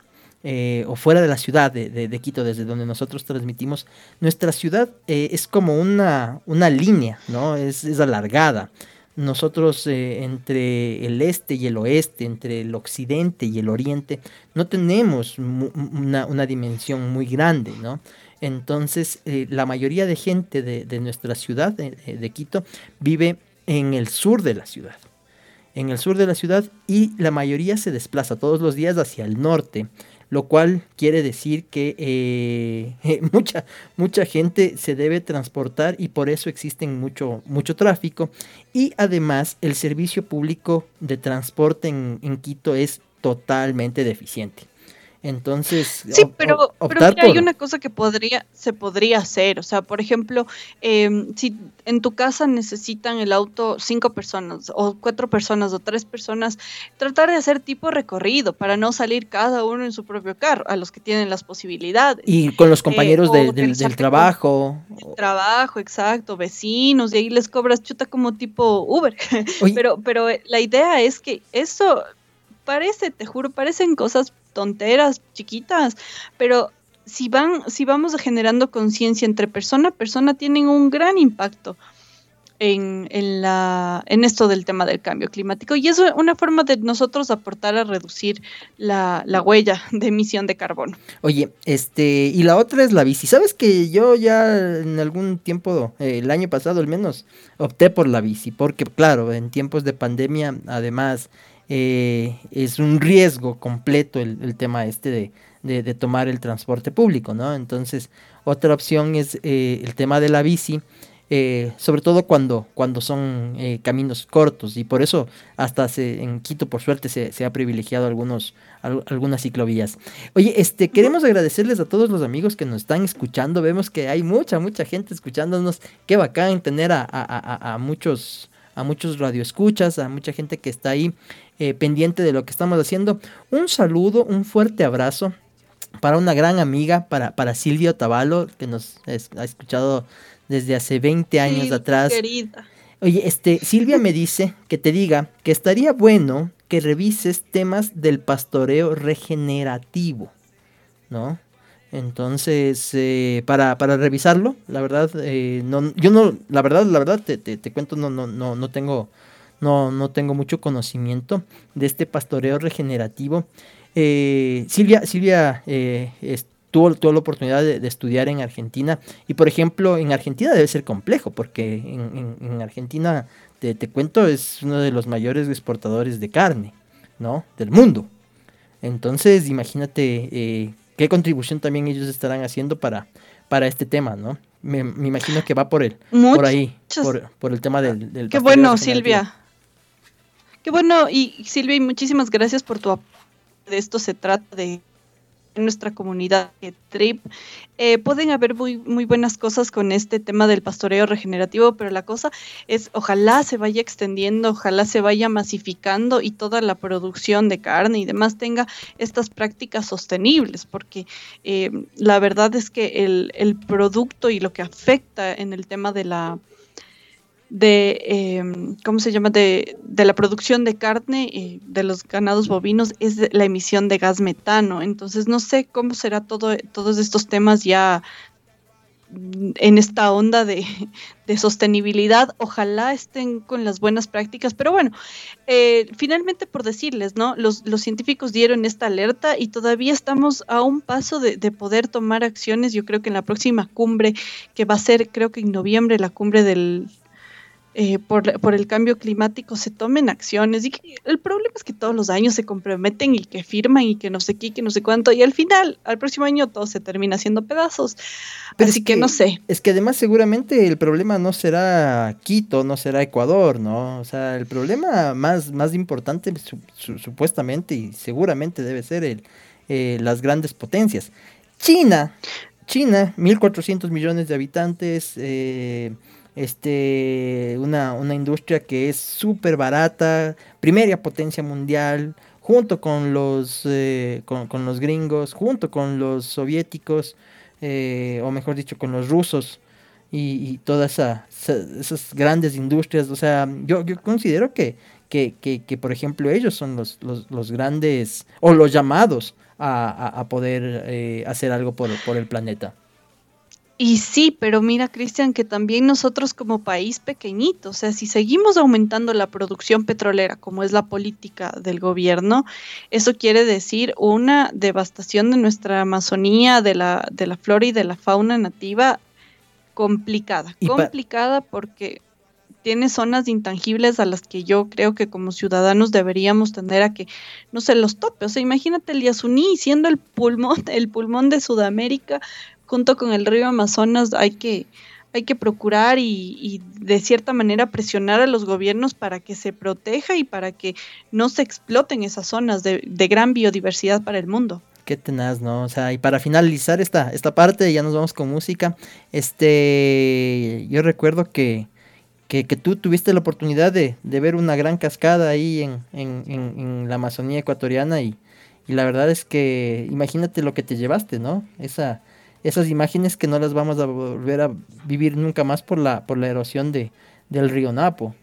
o fuera de la ciudad de, Quito, desde donde nosotros transmitimos, nuestra ciudad es como una, una línea, ¿no? Es, es alargada nosotros eh, entre el este y el oeste, entre el occidente y el oriente, no tenemos una, dimensión muy grande, ¿no? Entonces, eh, la mayoría de gente de, nuestra ciudad, de, Quito, vive en el sur de la ciudad. En el sur de la ciudad y la mayoría se desplaza todos los días hacia el norte lo cual quiere decir que eh, mucha, mucha gente se debe transportar y por eso existen mucho, mucho tráfico. Y además el servicio público de transporte en, en Quito es totalmente deficiente. Entonces, sí, pero, pero hay una cosa que podría, se podría hacer. O sea, por ejemplo, em, si en tu casa necesitan el auto cinco personas, o cuatro personas, o tres personas, tratar de hacer tipo recorrido para no salir cada uno en su propio carro, a los que tienen las posibilidades. Y con los compañeros eh, del trabajo. trabajo, exacto, vecinos, y ahí les cobras chuta como tipo Uber. pero, pero eh, la idea es que eso parece, te juro, parecen cosas tonteras, chiquitas, pero si van, si vamos generando conciencia entre persona a persona, tienen un gran impacto en, en, la, en esto del tema del cambio climático. Y es una forma de nosotros aportar a reducir la, la, huella de emisión de carbono. Oye, este, y la otra es la bici. ¿Sabes que yo ya en algún tiempo, eh, el año pasado al menos, opté por la bici? Porque claro, en tiempos de pandemia, además, eh, es un riesgo completo el, tema este de, de, tomar el transporte público, ¿no? Entonces, otra opción es eh, el tema de la bici. Eh, sobre todo cuando, cuando son eh, caminos cortos y por eso hasta se, en Quito por suerte se, se ha privilegiado algunos, al, algunas ciclovías. Oye, este, queremos agradecerles a todos los amigos que nos están escuchando, vemos que hay mucha, mucha gente escuchándonos, qué bacán tener a, a, a muchos a muchos radioescuchas, a mucha gente que está ahí eh, pendiente de lo que estamos haciendo. Un saludo, un fuerte abrazo para una gran amiga, para, para Silvia Otavalo, que nos ha escuchado desde hace 20 años Sí, atrás. Querida. Oye, este, Silvia me dice que te diga que estaría bueno que revises temas del pastoreo regenerativo, ¿no? Entonces, eh, para, para revisarlo, la verdad, eh, no, yo no, la verdad, la verdad, te, te, te cuento, no, no, no, no tengo, no, no tengo mucho conocimiento de este pastoreo regenerativo. Eh, Silvia, Silvia eh, tuvo, tuvo la oportunidad de, estudiar en Argentina y por ejemplo en Argentina debe ser complejo porque en, en- en Argentina, te, te cuento, es uno de los mayores exportadores de carne, ¿no? Del mundo. Entonces imagínate eh, qué contribución también ellos estarán haciendo para, para este tema, ¿no? Me, me imagino que va por el, por ahí, por, por el tema del, del Qué bueno. Silvia. Qué bueno, y Silvia, y muchísimas gracias por tu apoyo. De esto se trata de nuestra comunidad de TRIP. Eh, pueden haber muy, muy buenas cosas con este tema del pastoreo regenerativo, pero la cosa es, ojalá se vaya extendiendo, ojalá se vaya masificando y toda la producción de carne y demás tenga estas prácticas sostenibles, porque eh, la verdad es que el, el producto y lo que afecta en el tema de la de, eh, ¿cómo se llama?, de, de la producción de carne eh, de los ganados bovinos es la emisión de gas metano. Entonces, no sé cómo será todo, todos estos temas ya en esta onda de, de sostenibilidad. Ojalá estén con las buenas prácticas, pero bueno, eh, finalmente por decirles, ¿no? Los, los científicos dieron esta alerta y todavía estamos a un paso de poder tomar acciones. Yo creo que en la próxima cumbre, que va a ser, creo que en noviembre, la cumbre del eh, por, por, el cambio climático se tomen acciones. Y que el problema es que todos los años se comprometen y que firman y que no sé qué, que no sé cuánto. Y al final, al próximo año, todo se termina haciendo pedazos. Pero Así es que, no sé. Es que además seguramente el problema no será Quito, no será Ecuador, ¿no? O sea, el problema más, más importante su, su, supuestamente y seguramente debe ser el, eh, las grandes potencias. China, China, 1.400 millones de habitantes, eh, este, una, una industria que es súper barata, primera potencia mundial, junto con los, eh, con, con, los gringos, junto con los soviéticos, eh, o mejor dicho, con los rusos y, todas esa, esas grandes industrias. O sea, yo, yo considero que, que, que, que, por ejemplo, ellos son los, los, los grandes, o los llamados a, a, a poder eh, hacer algo por, por el planeta. Y sí, pero mira, Cristian, que también nosotros como país pequeñito, o sea, si seguimos aumentando la producción petrolera, como es la política del gobierno, eso quiere decir una devastación de nuestra Amazonía, de la, de la flora y de la fauna nativa complicada. Complicada porque tiene zonas intangibles a las que yo creo que como ciudadanos deberíamos tener a que no se los tope. O sea, imagínate el Yasuní siendo el pulmón, el pulmón de Sudamérica, junto con el río Amazonas hay que, hay que procurar y, de cierta manera presionar a los gobiernos para que se proteja y para que no se exploten esas zonas de, de gran biodiversidad para el mundo. Qué tenaz, ¿no? O sea, y para finalizar esta, esta parte, ya nos vamos con música. Este, yo recuerdo que, que, que tú tuviste la oportunidad de, de, ver una gran cascada ahí en, en, en, en la Amazonía ecuatoriana y, y la verdad es que imagínate lo que te llevaste, ¿no? Esa, esas imágenes que no las vamos a volver a vivir nunca más por la, por la erosión de, del río Napo.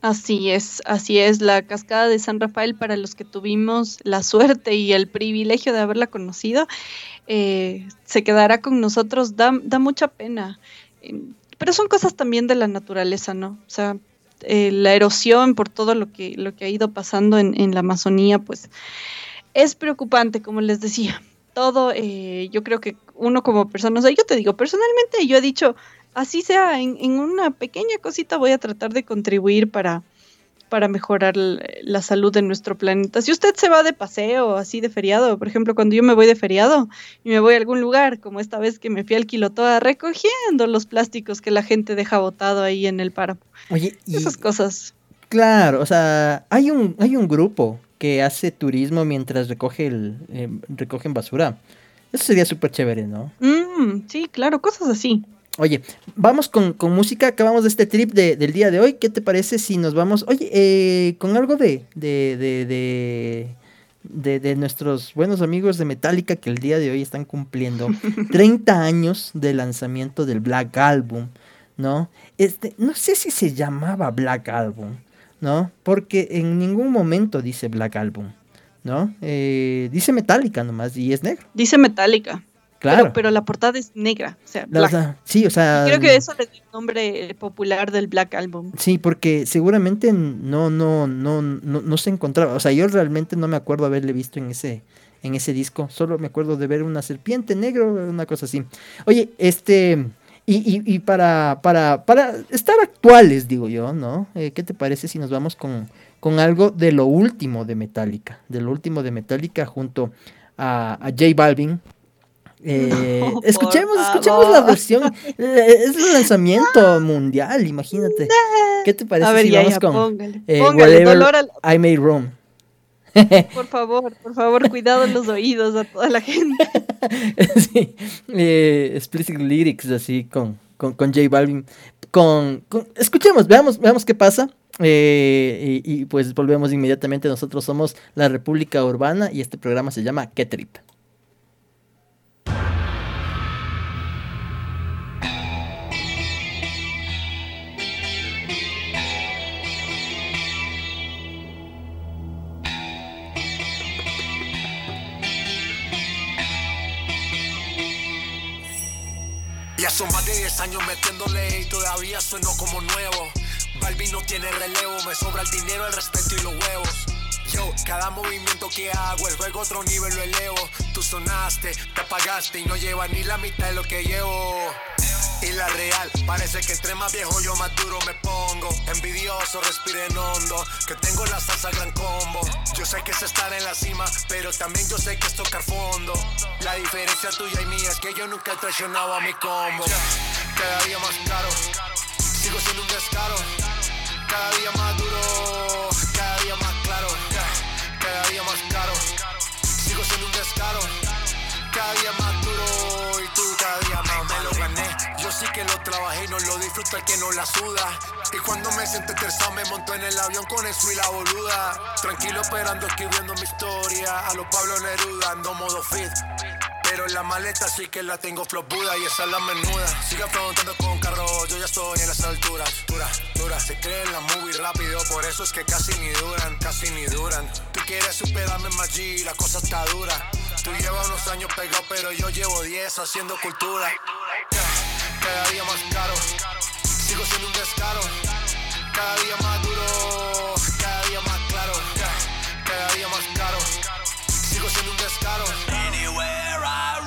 Así es, así es. La cascada de San Rafael, para los que tuvimos la suerte y el privilegio de haberla conocido, eh, se quedará con nosotros. Da, da mucha pena. Pero son cosas también de la naturaleza, ¿no? O sea, eh, la erosión por todo lo que, lo que ha ido pasando en, en la Amazonía, pues es preocupante, como les decía. Todo, eh, yo creo que uno como persona, o sea, yo te digo, personalmente yo he dicho, así sea, en, en una pequeña cosita voy a tratar de contribuir para, para mejorar la salud de nuestro planeta. Si usted se va de paseo, así de feriado, por ejemplo, cuando yo me voy de feriado y me voy a algún lugar, como esta vez que me fui al Quilotoa recogiendo los plásticos que la gente deja botado ahí en el páramo. Oye, y, esas cosas. Claro, o sea, hay un, hay un grupo que hace turismo mientras recoge el, eh, recogen basura. Eso sería súper chévere, ¿no? Mm, sí, claro, cosas así. Oye, vamos con, música, acabamos de este trip del día de hoy. ¿Qué te parece si nos vamos, oye, eh, con algo de, de, de, de, de, nuestros buenos amigos de Metallica que el día de hoy están cumpliendo 30 años de lanzamiento del Black Album, ¿no? Este, no sé si se llamaba Black Album, ¿no? Porque en ningún momento dice Black Album, ¿no? Eh, dice Metallica nomás y es negro. Dice Metallica. Claro. Pero, la portada es negra, o sea, sí, o sea. creo que eso le dio el nombre popular del Black Album. Sí, porque seguramente no, no, no, no, no se encontraba. O sea, yo realmente no me acuerdo haberle visto en ese, en ese disco. Solo me acuerdo de ver una serpiente negro, una cosa así. Oye, este. Y, y, y para, para, para estar actuales, digo yo, ¿no? Eh, ¿Qué te parece si nos vamos con, con algo de lo último de Metallica? De lo último de Metallica junto a, a J Balvin, eh, escuchemos, escuchemos la versión. Eh, es el lanzamiento mundial, imagínate. ¿Qué te parece si vamos con eh, Whatever I Made Room? Por favor, por favor, cuidado en los oídos a toda la gente. sí, eh, explicit lyrics así con, con, con J Balvin. Con, escuchemos, veamos, veamos qué pasa. Eh, y, pues volvemos inmediatamente. Nosotros somos la República Urbana y este programa se llama ¿Qué? Son más de 10 años metiéndole y todavía sueno como nuevo. Balvin no tiene relevo, me sobra el dinero, el respeto y los huevos. Yo, cada movimiento que hago, el juego otro nivel lo elevo. Tú sonaste, te apagaste y no lleva ni la mitad de lo que llevo. Y la real, parece que entre más viejo yo más duro me pongo. Envidioso, respiren hondo, que tengo la salsa gran combo. Yo sé que es estar en la cima, pero también yo sé que es tocar fondo. La diferencia tuya y mía es que yo nunca he traicionado a mi combo. Cada día más caro, sigo siendo un descaro. Cada día más duro, cada día más claro. Cada día más caro, sigo siendo un descaro. Cada día más duro y tú cada día más me lo gané. Yo sí que lo trabajé y no lo disfruto el que no la suda. Y cuando me siento estresado me monto en el avión con eso y la boluda. Tranquilo esperando escribiendo mi historia. A los Pablo Neruda ando modo fit. Pero la maleta sí que la tengo flopuda y esa es la menuda. Siga preguntando con carro, yo ya estoy en las alturas. Dura, dura, se creen la movie rápido, por eso es que casi ni duran, casi ni duran. Tú quieres superarme G, la cosa está dura. Tú llevas unos años pegado, pero yo llevo 10 haciendo cultura. Cada día más caro, sigo siendo un descaro. Cada día más duro, cada día más claro. Cada día más caro, sigo siendo un descaro. Anywhere I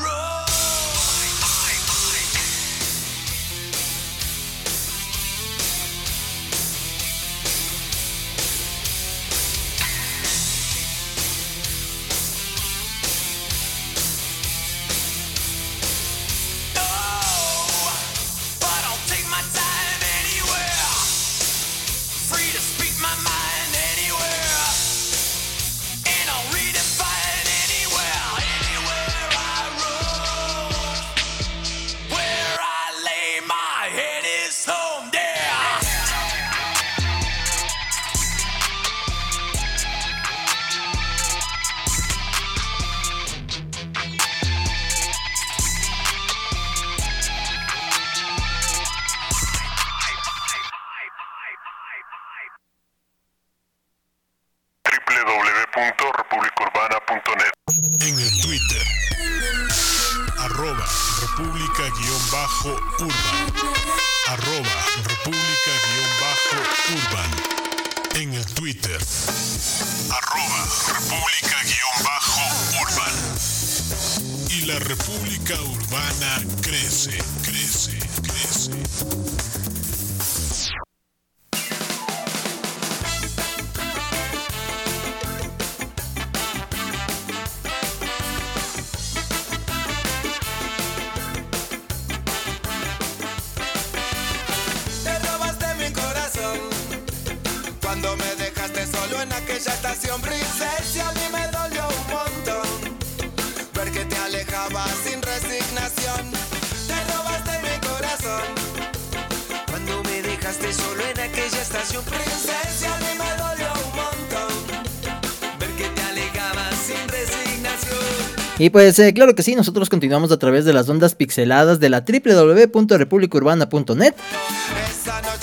Y pues eh, claro que sí, nosotros continuamos a través de las ondas pixeladas de la www.republicaurbana.net.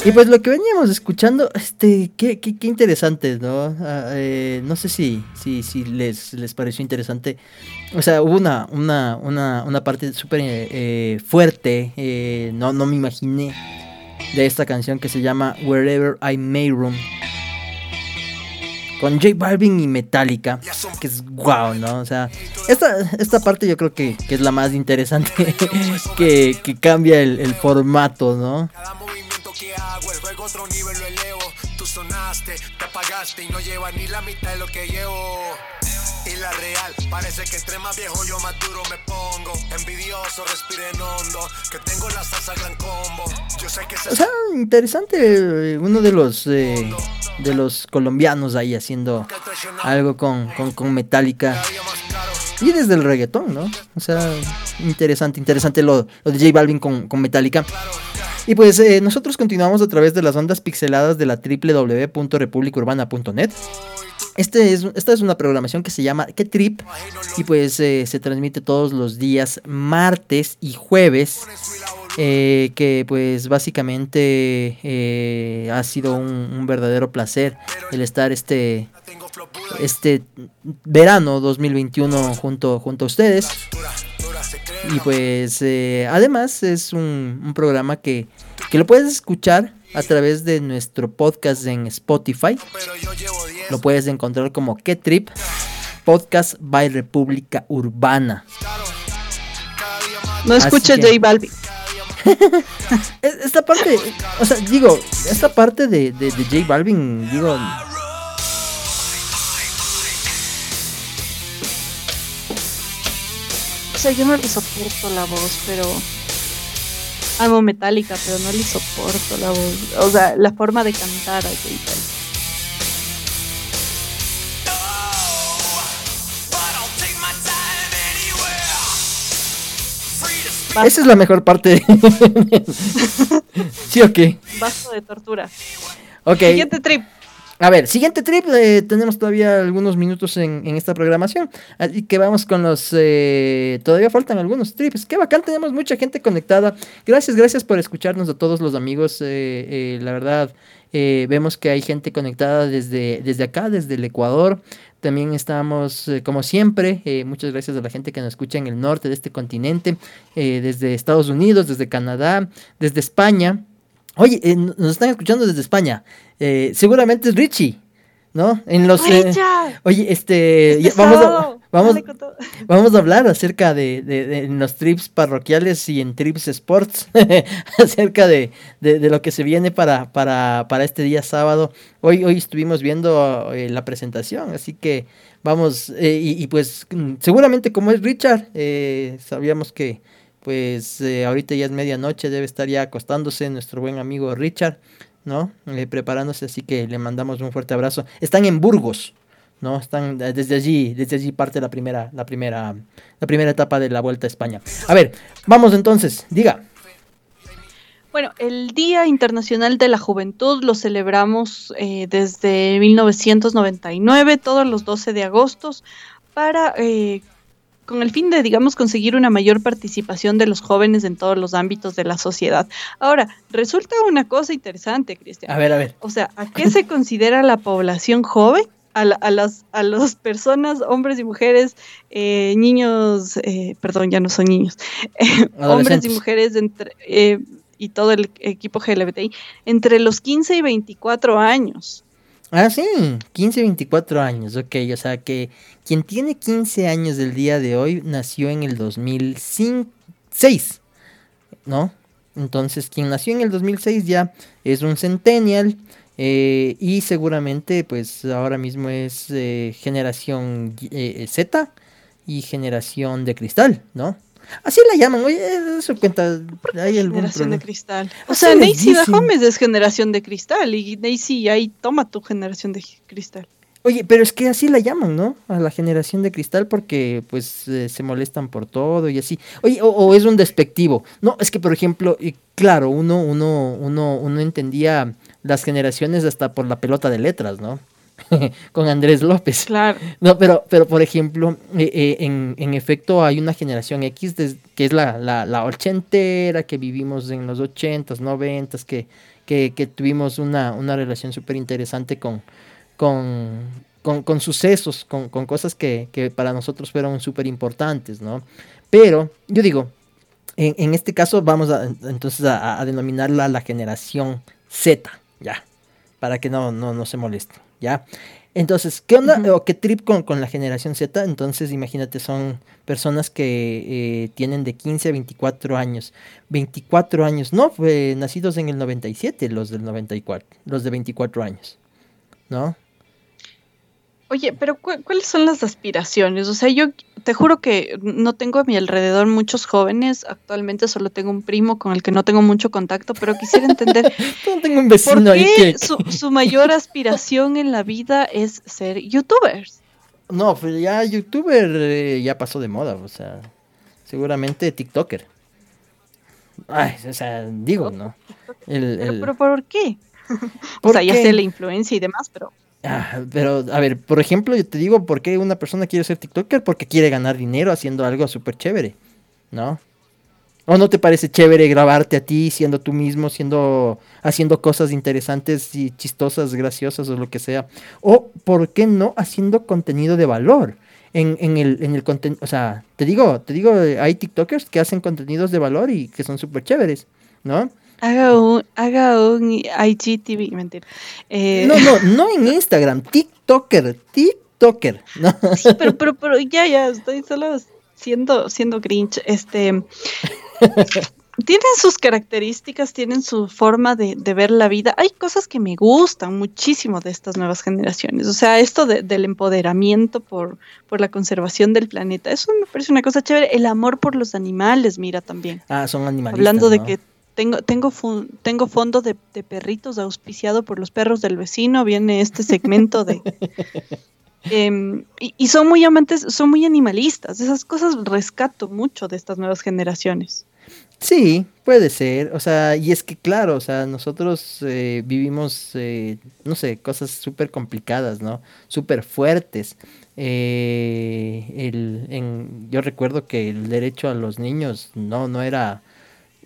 Y pues lo que veníamos escuchando, este, qué, qué, qué interesante, ¿no? Ah, eh, no sé si, si, si les, les pareció interesante. O sea, hubo una, una, una, una parte súper eh, eh, fuerte, no, no me imaginé, de esta canción que se llama Wherever I May Room. Con J Balvin y Metallica, que es guau, ¿no? O sea, esta, esta parte yo creo que, que es la más interesante, que, que cambia el, el formato, ¿no? Que hago, el juego otro nivel lo elevo. Tú sonaste, te apagaste y no llevas ni la mitad de lo que llevo. O sea, interesante eh, uno de los eh, de los colombianos ahí haciendo algo con, con, con Metallica. Y desde el reggaetón, ¿no? O sea, interesante, interesante lo, lo de J Balvin con, con Metallica. Y pues eh, nosotros continuamos a través de las ondas pixeladas de la www.republicaurbana.net. Este es, esta es una programación que se llama ¿Qué Trip? Y pues eh, se transmite todos los días martes y jueves. eh, que pues básicamente eh, ha sido un, un verdadero placer el estar este, este verano 2021 junto, junto a ustedes. Y pues eh, además es un, un programa que, que lo puedes escuchar a través de nuestro podcast en Spotify. Pero yo llevo 10. Lo puedes encontrar como Que Trip Podcast by República Urbana. No escuches J Balvin. Es- Esta parte, o sea, digo, esta parte de, de, de J Balvin, digo, O sea, yo no le soporto la voz, pero. Amo Metallica, pero no le soporto la voz. O sea, la forma de cantar a J Balvin. Basta, esa es la mejor parte. ¿Sí o qué? basta de tortura. Ok. Siguiente trip. A ver, siguiente trip, eh, tenemos todavía algunos minutos en, en esta programación, así que vamos con los... eh, todavía faltan algunos trips, qué bacán, tenemos mucha gente conectada. Gracias, gracias por escucharnos a todos los amigos, eh, eh, la verdad, eh, vemos que hay gente conectada desde, desde acá, desde el Ecuador. También estamos, eh, como siempre, eh, muchas gracias a la gente que nos escucha en el norte de este continente, eh, desde Estados Unidos, desde Canadá, desde España. Oye, eh, nos están escuchando desde España. Eh, seguramente es Richie, ¿no? En los. eh, oye, este. ya- vamos, a, vamos, vamos a hablar acerca de, de- de- en los trips parroquiales y en trips sports, acerca de, lo que se viene para, para, para este día sábado. Hoy, hoy estuvimos viendo eh, la presentación, así que vamos, eh, y, y pues mm, seguramente como es Richard, eh, sabíamos que pues eh, ahorita ya es medianoche, debe estar ya acostándose nuestro buen amigo Richard, ¿no? Eh, preparándose, así que le mandamos un fuerte abrazo. Están en Burgos, ¿no? Están eh, desde allí, desde allí parte la primera, la primera, la primera etapa de la Vuelta a España. A ver, vamos entonces, diga. Bueno, el Día Internacional de la Juventud lo celebramos eh, desde 1999, todos los 12 de agosto, para, eh, con el fin de, digamos, conseguir una mayor participación de los jóvenes en todos los ámbitos de la sociedad. Ahora, resulta una cosa interesante, Cristian. A ver, a ver. O sea, ¿a qué se considera la población joven? a, las a las personas, hombres y mujeres, eh, niños, eh, perdón, ya no son niños, hombres y mujeres entre, eh, y todo el equipo GLBTI entre los 15 y 24 años. Ah, sí, 15 y 24 años, ok, o sea que quien tiene 15 años del día de hoy nació en el 2006, ¿no? Entonces, quien nació en el 2006 ya es un centennial eh, y seguramente pues ahora mismo es eh, generación eh, Z y generación de cristal, ¿no? Así la llaman, oye, eso cuenta. Hay generación de cristal. O sea, Nacy Gómez es generación de cristal y Nacy ahí toma tu generación de cristal. Oye, pero es que así la llaman, ¿no? A la generación de cristal porque pues eh, se molestan por todo y así. Oye, o, es un despectivo. No, es que por ejemplo, y claro, uno, uno, uno, uno entendía las generaciones hasta por la pelota de letras, ¿no? con Andrés López. Claro. No, pero, pero por ejemplo, eh, eh, en, en, efecto hay una generación X que es la, la, la, ochentera, que vivimos en los ochentas, noventas, que, que, que tuvimos una, una relación súper interesante con, con, sucesos, con, cosas que, para nosotros fueron súper importantes, ¿no? Pero yo digo, en, este caso vamos a, entonces a, denominarla la generación Z, ya, para que no, no, se moleste, ¿ya? Entonces, ¿qué onda o qué trip con, la generación Z? Entonces, imagínate, son personas que eh, tienen de 15 a 24 años. 24 años, no, fue nacidos en el 97, los del 94, los de 24 años, ¿no? Oye, pero ¿cuáles son las aspiraciones? O sea, yo te juro que no tengo a mi alrededor muchos jóvenes. Actualmente solo tengo un primo con el que no tengo mucho contacto, pero quisiera entender. tengo un vecino ahí que... su, mayor aspiración en la vida es ser youtubers. No, pues ya youtuber eh, ya pasó de moda, o sea, seguramente TikToker. Ay, o sea, digo, ¿no? Pero, ¿por qué? o sea, ya sé la influencia y demás, pero Ah, pero, a ver, por ejemplo, yo te digo, ¿por qué una persona quiere ser TikToker? Porque quiere ganar dinero haciendo algo súper chévere, ¿no? ¿O no te parece chévere grabarte a ti siendo tú mismo, siendo, haciendo cosas interesantes y chistosas, graciosas o lo que sea? ¿O por qué no haciendo contenido de valor? En, en el, en el contenido, o sea, te digo, te digo, hay TikTokers que hacen contenidos de valor y que son súper chéveres, ¿no? Haga un, haga un IGTV, mentira. Eh, no, no, no en Instagram, TikToker, TikToker. No. Sí, pero, pero, pero ya, ya, estoy solo siendo, siendo Grinch. Este. tienen sus características, tienen su forma de, ver la vida. Hay cosas que me gustan muchísimo de estas nuevas generaciones. O sea, esto del empoderamiento por, por la conservación del planeta, eso me parece una cosa chévere. El amor por los animales, mira también. Ah, son animales. Hablando de que tengo, tengo, tengo fondo de, perritos auspiciado por los perros del vecino. Viene este segmento de. Em, y, son muy amantes, son muy animalistas. Esas cosas rescato mucho de estas nuevas generaciones. Sí, puede ser. O sea, y es que claro, o sea, nosotros eh, vivimos, eh, no sé, cosas súper complicadas, ¿no? Súper fuertes. Eh, el, en, yo recuerdo que el derecho a los niños no, no era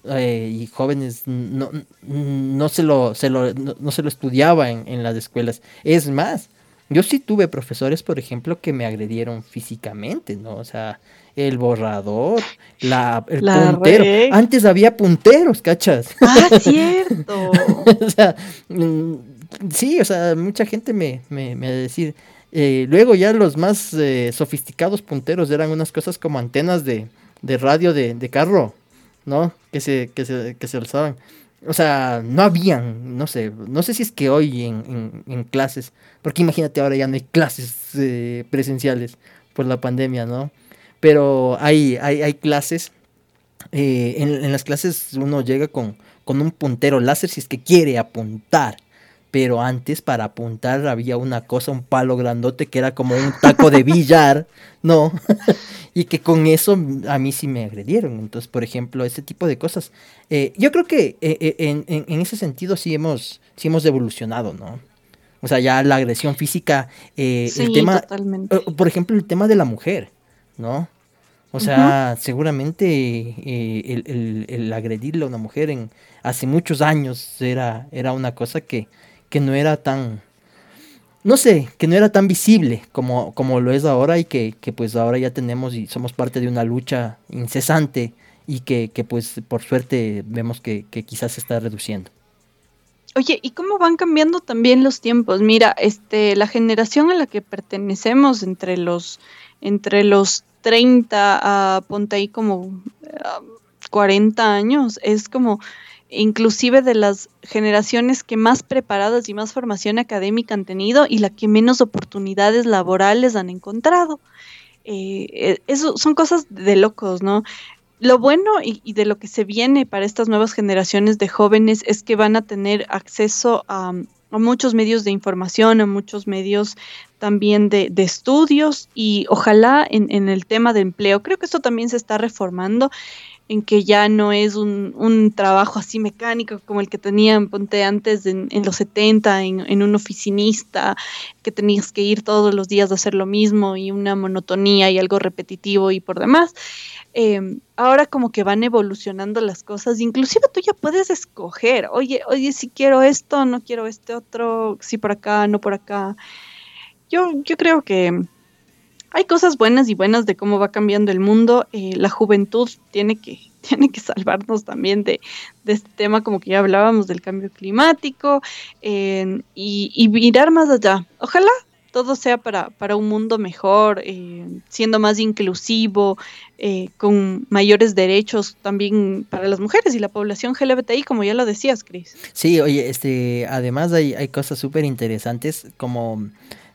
eh, y jóvenes no, no, se lo, se lo, no, se lo estudiaba en, en, las escuelas. Es más, yo sí tuve profesores, por ejemplo, que me agredieron físicamente, ¿no? O sea, el borrador, la, el puntero. Antes había punteros, ¿cachas? Ah, cierto. o sea, mm, sí, o sea, mucha gente me, me, me decir. Eh, luego ya los más eh, sofisticados punteros eran unas cosas como antenas de, de radio de, de carro. ¿No? Que se, que se, que se alzaban. O sea, no habían, no sé, no sé si es que hoy en, en, clases, porque imagínate ahora ya no hay clases eh, presenciales por la pandemia, ¿no? Pero hay, hay, hay clases, eh, en, en, las clases uno llega con, con un puntero láser si es que quiere apuntar, pero antes para apuntar había una cosa, un palo grandote que era como un taco de billar, ¿no? y que con eso a mí sí me agredieron. Entonces, por ejemplo, ese tipo de cosas. Eh, yo creo que eh, eh, en, en, ese sentido sí hemos, sí hemos evolucionado, ¿no? O sea, ya la agresión física, el tema, por ejemplo, el tema de la mujer, ¿no? O sea, seguramente el, el, el, agredirle a una mujer en hace muchos años era, era una cosa que, que no era tan, no sé, que no era tan visible como, como lo es ahora y que, que, pues ahora ya tenemos y somos parte de una lucha incesante y que, que pues por suerte vemos que, que quizás se está reduciendo. Oye, ¿y cómo van cambiando también los tiempos? Mira, este, la generación a la que pertenecemos entre los, entre los 30 a ponte ahí como 40 años, es como inclusive de las generaciones que más preparadas y más formación académica han tenido y la que menos oportunidades laborales han encontrado. Eh, eh, eso son cosas de locos, ¿no? Lo bueno y, de lo que se viene para estas nuevas generaciones de jóvenes es que van a tener acceso a, muchos medios de información, a muchos medios también de, estudios y ojalá en, en, el tema de empleo. Creo que esto también se está reformando en que ya no es un, trabajo así mecánico como el que tenían, ponte antes en, los 70, en, un oficinista, que tenías que ir todos los días a hacer lo mismo y una monotonía y algo repetitivo y por demás. Em, ahora como que van evolucionando las cosas, inclusive tú ya puedes escoger, oye, oye, si quiero esto, no quiero este otro, si por acá, no por acá. Yo, yo creo que hay cosas buenas y buenas de cómo va cambiando el mundo. Eh, la juventud tiene que, tiene que salvarnos también de, este tema, como que ya hablábamos del cambio climático, y, y, mirar más allá. Ojalá todo sea para, para un mundo mejor, eh, siendo más inclusivo, eh, con mayores derechos también para las mujeres y la población LGBTI, como ya lo decías, Cris. Sí, oye, este, además hay, hay cosas súper interesantes como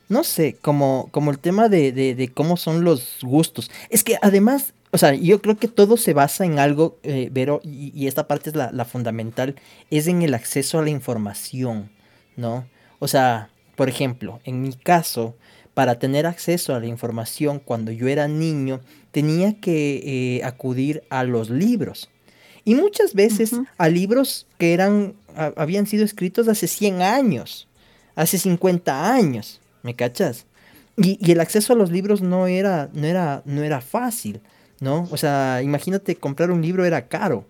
no sé, como, como el tema de, de, cómo son los gustos. Es que además, o sea, yo creo que todo se basa en algo, eh, Vero, y, esta parte es la, la, fundamental, es en el acceso a la información, ¿no? O sea, por ejemplo, en mi caso, para tener acceso a la información cuando yo era niño, tenía que eh, acudir a los libros. Y muchas veces a libros que eran, habían sido escritos hace 100 años, hace 50 años. ¿Me cachas? Y, el acceso a los libros no era, no era, no era fácil, ¿no? O sea, imagínate, comprar un libro era caro.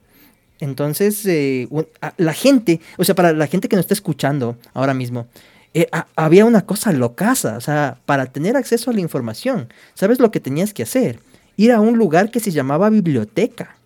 Entonces, eh, la gente, o sea, para la gente que nos está escuchando ahora mismo, eh, había una cosa locaza, o sea, para tener acceso a la información, ¿sabes lo que tenías que hacer? Ir a un lugar que se llamaba biblioteca,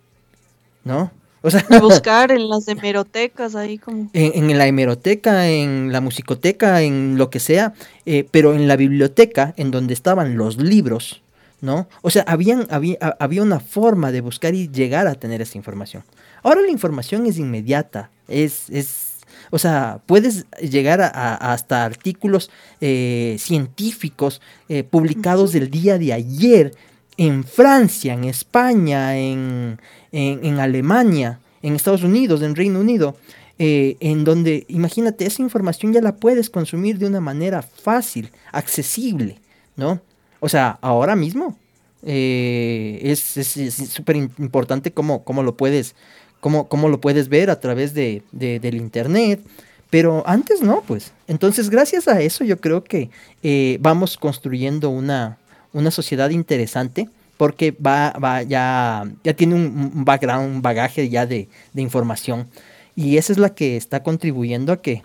¿no? O sea, buscar en las hemerotecas ahí como. En, la hemeroteca, en la musicoteca, en lo que sea, eh, pero en la biblioteca, en donde estaban los libros, ¿no? O sea, habían, había, había una forma de buscar y llegar a tener esa información. Ahora la información es inmediata, es, es o sea, puedes llegar a, hasta artículos eh, científicos eh, publicados del día de ayer en Francia, en España, en, en, Alemania, en Estados Unidos, en Reino Unido, eh, en donde, imagínate, esa información ya la puedes consumir de una manera fácil, accesible, ¿no? O sea, ahora mismo eh, es súper importante cómo, cómo, lo puedes, cómo, cómo, lo puedes ver a través de, del internet. Pero antes no, pues. Entonces, gracias a eso, yo creo que eh, vamos construyendo una, una sociedad interesante porque va, va ya, ya tiene un, background, un bagaje ya de, información. Y esa es la que está contribuyendo a que,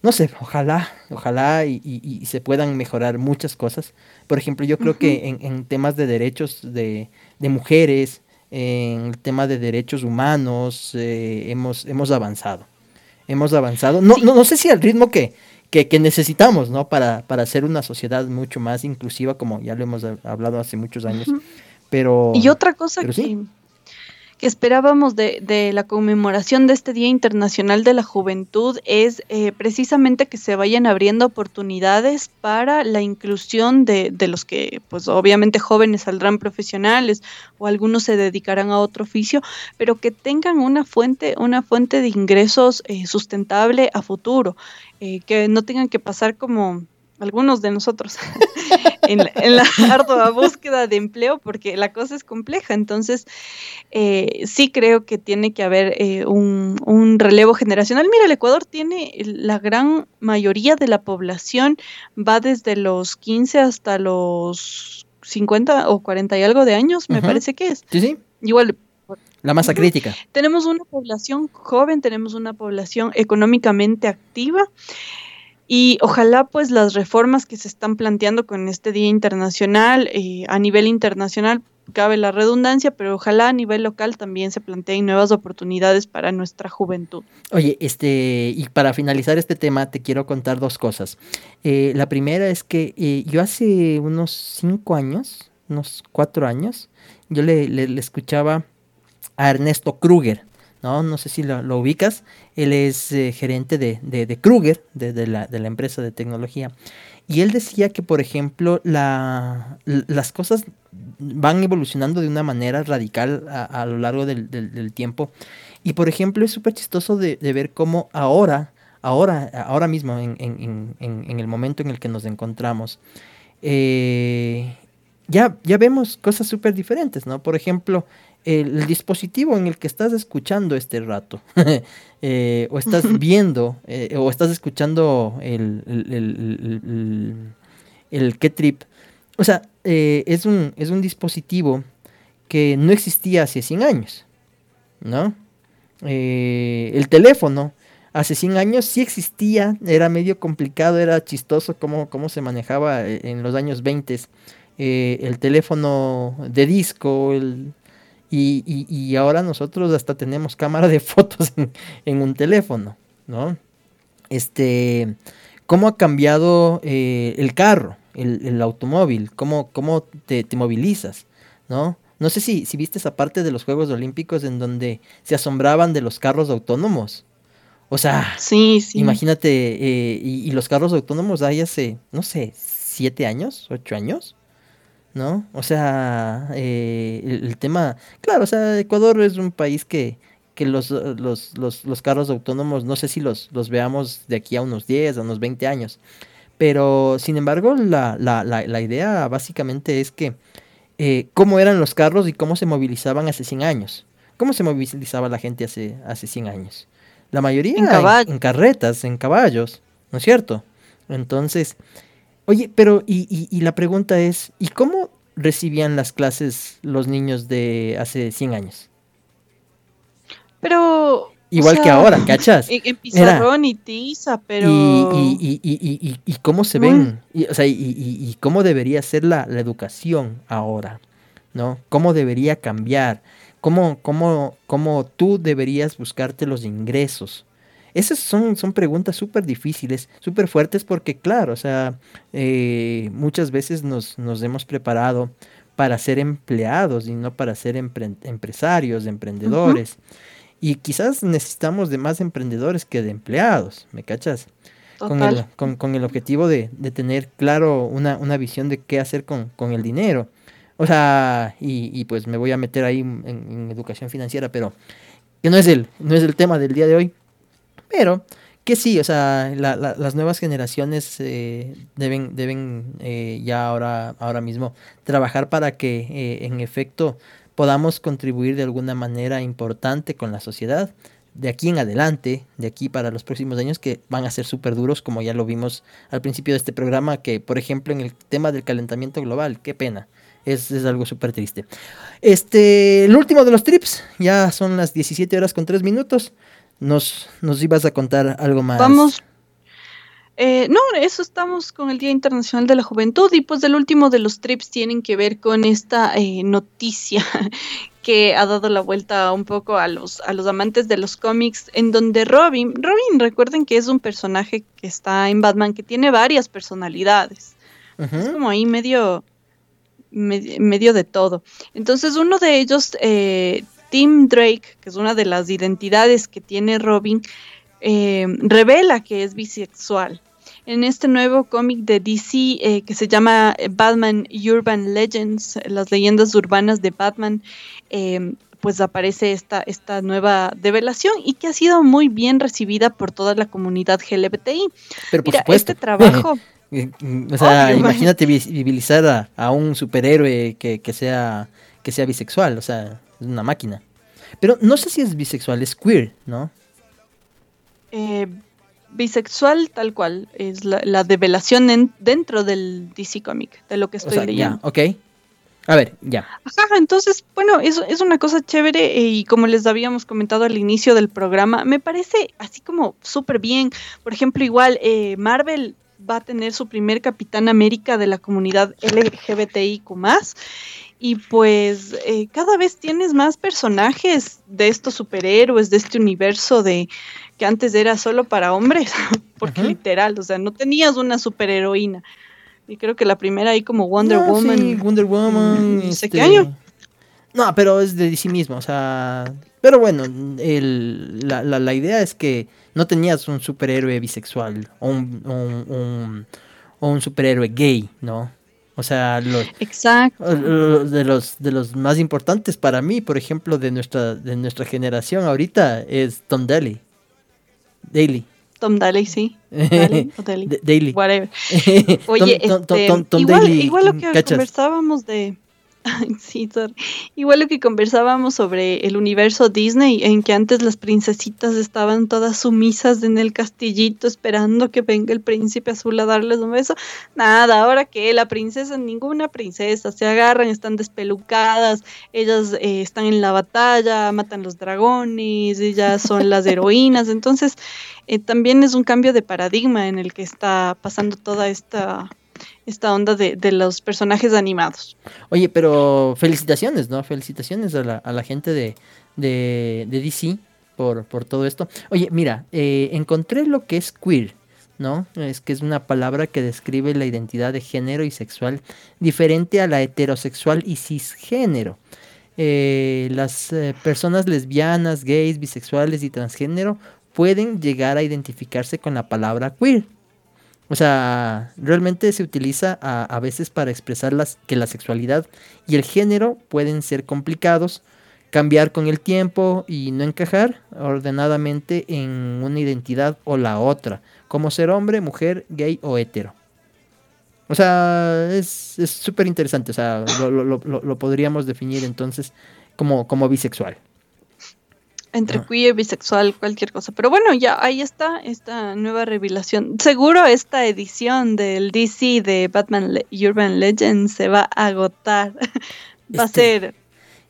no sé, ojalá, ojalá y, se puedan mejorar muchas cosas. Por ejemplo, yo creo que en, temas de derechos de, mujeres, en el tema de derechos humanos, eh, hemos, hemos avanzado. Hemos avanzado. No, no, no sé si al ritmo que, que, necesitamos, ¿no? Para, para ser una sociedad mucho más inclusiva, como ya lo hemos hablado hace muchos años. Pero. Y otra cosa que, que esperábamos de, de, la conmemoración de este Día Internacional de la Juventud es eh, precisamente que se vayan abriendo oportunidades para la inclusión de, de, los que, pues obviamente jóvenes saldrán profesionales o algunos se dedicarán a otro oficio, pero que tengan una fuente, una fuente de ingresos eh, sustentable a futuro, eh, que no tengan que pasar como algunos de nosotros, en, la, ardua búsqueda de empleo, porque la cosa es compleja. Entonces, eh, sí creo que tiene que haber eh, un, relevo generacional. Mira, el Ecuador tiene la gran mayoría de la población, va desde los 15 hasta los 50 o 40 y algo de años, me parece que es. Sí, sí. Igual. La masa crítica. Tenemos una población joven, tenemos una población económicamente activa Y ojalá pues las reformas que se están planteando con este Día Internacional, eh, a nivel internacional, cabe la redundancia, pero ojalá a nivel local también se planteen nuevas oportunidades para nuestra juventud. Oye, este, y para finalizar este tema, te quiero contar dos cosas. Eh, la primera es que eh, yo hace unos cinco años, unos cuatro años, yo le, le escuchaba a Ernesto Kruger. ¿No? No sé si lo, ubicas. Él es eh, gerente de, de, Kruger, de, la, de, la, empresa de tecnología. Y él decía que, por ejemplo, la, las cosas van evolucionando de una manera radical a, lo largo del, tiempo. Y, por ejemplo, es súper chistoso de, ver cómo ahora, ahora, ahora mismo, en, en, en, el momento en el que nos encontramos, eh, ya, ya vemos cosas súper diferentes, ¿no? Por ejemplo, el, dispositivo en el que estás escuchando este rato, eh, o estás viendo, eh, o estás escuchando el, el, el, K-Trip, o sea, eh, es, un, es un dispositivo que no existía hace 100 años, ¿no? el teléfono hace 100 años sí existía, era medio complicado, era chistoso cómo, cómo se manejaba en los años 20. el teléfono de disco, el, y, y, ahora nosotros hasta tenemos cámara de fotos en, un teléfono, ¿no? Este, ¿cómo ha cambiado eh, el carro, el, automóvil? ¿Cómo, cómo te, movilizas, no? No sé si, si viste esa parte de los Juegos Olímpicos en donde se asombraban de los carros autónomos. O sea, sí, sí. imagínate, eh, y, y, los carros autónomos hay hace, no sé, siete años, ocho años. ¿No? O sea, eh, el, tema, claro, o sea, Ecuador es un país que, que los, los, los, los, carros autónomos, no sé si los, los veamos de aquí a unos 10, a unos 20 años, pero sin embargo, la, la, la, la idea básicamente es que eh, cómo eran los carros y cómo se movilizaban hace 100 años. ¿Cómo se movilizaba la gente hace, hace 100 años? La mayoría en, en carretas, en caballos, ¿no es cierto? Entonces, Oye, pero y, la pregunta es, ¿y cómo recibían las clases los niños de hace 100 años? Pero... Igual que ahora, ¿cachas? En, pizarrón y tiza, pero... Y, y, cómo se ven, o sea, y, cómo debería ser la, educación ahora, ¿no? ¿Cómo debería cambiar? ¿Cómo, cómo, cómo tú deberías buscarte los ingresos? Esas son, son preguntas súper difíciles, súper fuertes porque claro, o sea, eh, muchas veces nos, nos, hemos preparado para ser empleados y no para ser empresarios, emprendedores. Y quizás necesitamos de más emprendedores que de empleados, ¿me cachas? Con el, con, el, objetivo de, de tener claro una, una, visión de qué hacer con, con el dinero. O sea, y, y, pues me voy a meter ahí en, educación financiera, pero que no es el, no es el tema del día de hoy. Pero que sí, o sea, las nuevas generaciones eh, deben, deben eh, ya ahora, ahora mismo trabajar para que eh, en efecto podamos contribuir de alguna manera importante con la sociedad de aquí en adelante, de aquí para los próximos años que van a ser súper duros, como ya lo vimos al principio de este programa, que por ejemplo en el tema del calentamiento global, qué pena. Es, es algo súper triste. Este, el último de los trips, ya son las 17 horas con 3 minutos nos, nos ibas a contar algo más. Vamos. Eh, no, eso estamos con el Día Internacional de la Juventud y pues el último de los trips tienen que ver con esta eh, noticia que ha dado la vuelta un poco a los, a los amantes de los cómics, en donde Robin, Robin recuerden que es un personaje que está en Batman que tiene varias personalidades. Es como ahí medio, medio, de todo. Entonces uno de ellos eh, Tim Drake, que es una de las identidades que tiene Robin, eh, revela que es bisexual. En este nuevo cómic de DC eh, que se llama Batman Urban Legends, las leyendas urbanas de Batman, eh, pues aparece esta, esta nueva revelación y que ha sido muy bien recibida por toda la comunidad LGBTI. Pero por supuesto. este trabajo... o sea, imagínate visibilizar a, un superhéroe que, que, sea, que sea bisexual, o sea, es una máquina. Pero no sé si es bisexual, es queer, ¿no? Eh, bisexual tal cual, es la, la develación dentro del DC Comic, de lo que estoy leyendo. ok. A ver, ya. Ajá, entonces, bueno, eso es una cosa chévere eh, y como les habíamos comentado al inicio del programa, me parece así como súper bien. Por ejemplo, igual eh, Marvel va a tener su primer Capitán América de la comunidad LGBTIQ y pues eh, cada vez tienes más personajes de estos superhéroes, de este universo de que antes era solo para hombres, porque literal, o sea, no tenías una superheroína. Y creo que la primera ahí como Wonder Woman. Wonder Woman. Qué este, año. No, pero es de DC mismo, o sea. Pero bueno, el, la, la, idea es que no tenías un superhéroe bisexual o un, un, o un superhéroe gay, ¿no? O sea, los, Exacto. de los de los más importantes para mí, por ejemplo, de nuestra de nuestra generación ahorita es Tom Daly. Daly. Tom Daly, sí. Daly, o Daly. Daly. Whatever. Oye, este, igual, igual lo que conversábamos de sí, igual lo que conversábamos sobre el universo Disney, en que antes las princesitas estaban todas sumisas en el castillito esperando que venga el príncipe azul a darles un beso. Nada, ahora que la princesa, ninguna princesa, se agarran, están despelucadas, ellas eh, están en la batalla, matan los dragones, ellas son las heroínas. Entonces, eh, también es un cambio de paradigma en el que está pasando toda esta esta onda de, de, los personajes animados. Oye, pero felicitaciones, ¿no? Felicitaciones a la, a la gente de, de, de DC por, por, todo esto. Oye, mira, eh, encontré lo que es queer, ¿no? Es que es una palabra que describe la identidad de género y sexual diferente a la heterosexual y cisgénero. Eh, las eh, personas lesbianas, gays, bisexuales y transgénero pueden llegar a identificarse con la palabra queer. O sea, realmente se utiliza a, veces para expresar las, que la sexualidad y el género pueden ser complicados, cambiar con el tiempo y no encajar ordenadamente en una identidad o la otra, como ser hombre, mujer, gay o hetero. O sea, es súper interesante, o sea, lo, lo, podríamos definir entonces como, como bisexual entre queer, bisexual, cualquier cosa. Pero bueno, ya ahí está esta nueva revelación. Seguro esta edición del DC de Batman Urban Legends se va a agotar. va a este, ser.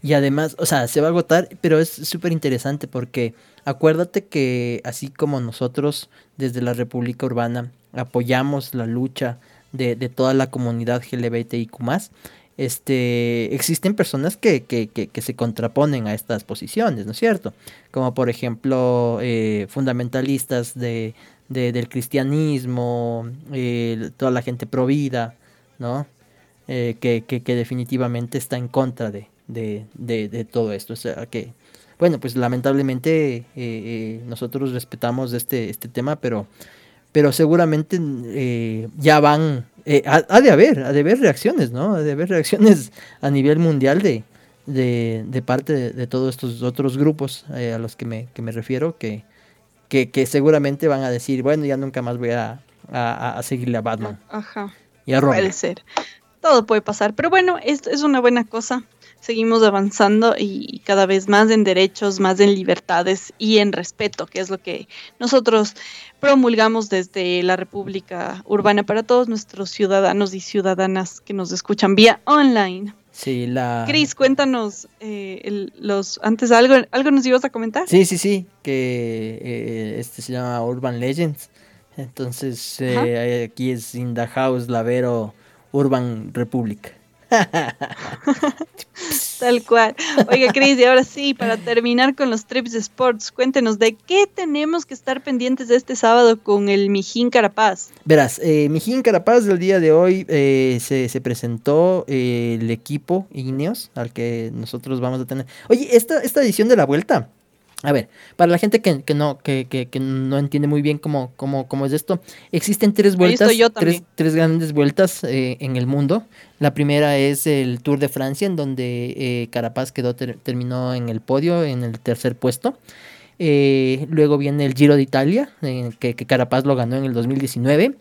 Y además, o sea, se va a agotar, pero es súper interesante porque acuérdate que así como nosotros desde la República Urbana apoyamos la lucha de, de toda la comunidad LGBTIQ, este, existen personas que, que, que, se contraponen a estas posiciones, ¿no es cierto? Como por ejemplo eh, fundamentalistas de, del cristianismo, toda la gente provida, ¿no? Eh, que, que, definitivamente está en contra de, de, de, todo esto. O sea, que, bueno, pues lamentablemente eh, nosotros respetamos este, este tema, pero, pero seguramente ya van eh, ha, de haber, ha de haber reacciones, ¿no? Ha de haber reacciones a nivel mundial de, de, parte de, todos estos otros grupos eh, a los que me, que me refiero, que, que, seguramente van a decir, bueno, ya nunca más voy a, a, seguirle a Batman. Ajá. Y a Puede ser. Todo puede pasar. Pero bueno, esto es una buena cosa seguimos avanzando y cada vez más en derechos, más en libertades y en respeto, que es lo que nosotros promulgamos desde la República Urbana para todos nuestros ciudadanos y ciudadanas que nos escuchan vía online. Sí, la... Cris, cuéntanos, eh, los antes algo, algo nos ibas a comentar. Sí, sí, sí, que eh, este se llama Urban Legends. Entonces, eh, aquí es In the House Lavero Urban Republic. Tal cual. Oiga, Cris, y ahora sí, para terminar con los trips de sports, cuéntenos de qué tenemos que estar pendientes de este sábado con el Mijín Carapaz. Verás, eh, Mijín Carapaz del día de hoy eh, se, presentó eh, el equipo Ineos al que nosotros vamos a tener. Oye, esta, esta edición de la vuelta a ver, para la gente que, no, que, no entiende muy bien cómo, cómo, cómo es esto, existen tres vueltas, tres, tres, grandes vueltas eh, en el mundo. La primera es el Tour de Francia, en donde eh, Carapaz quedó terminó en el podio, en el tercer puesto. Eh, luego viene el Giro de Italia, que, que, Carapaz lo ganó en el 2019.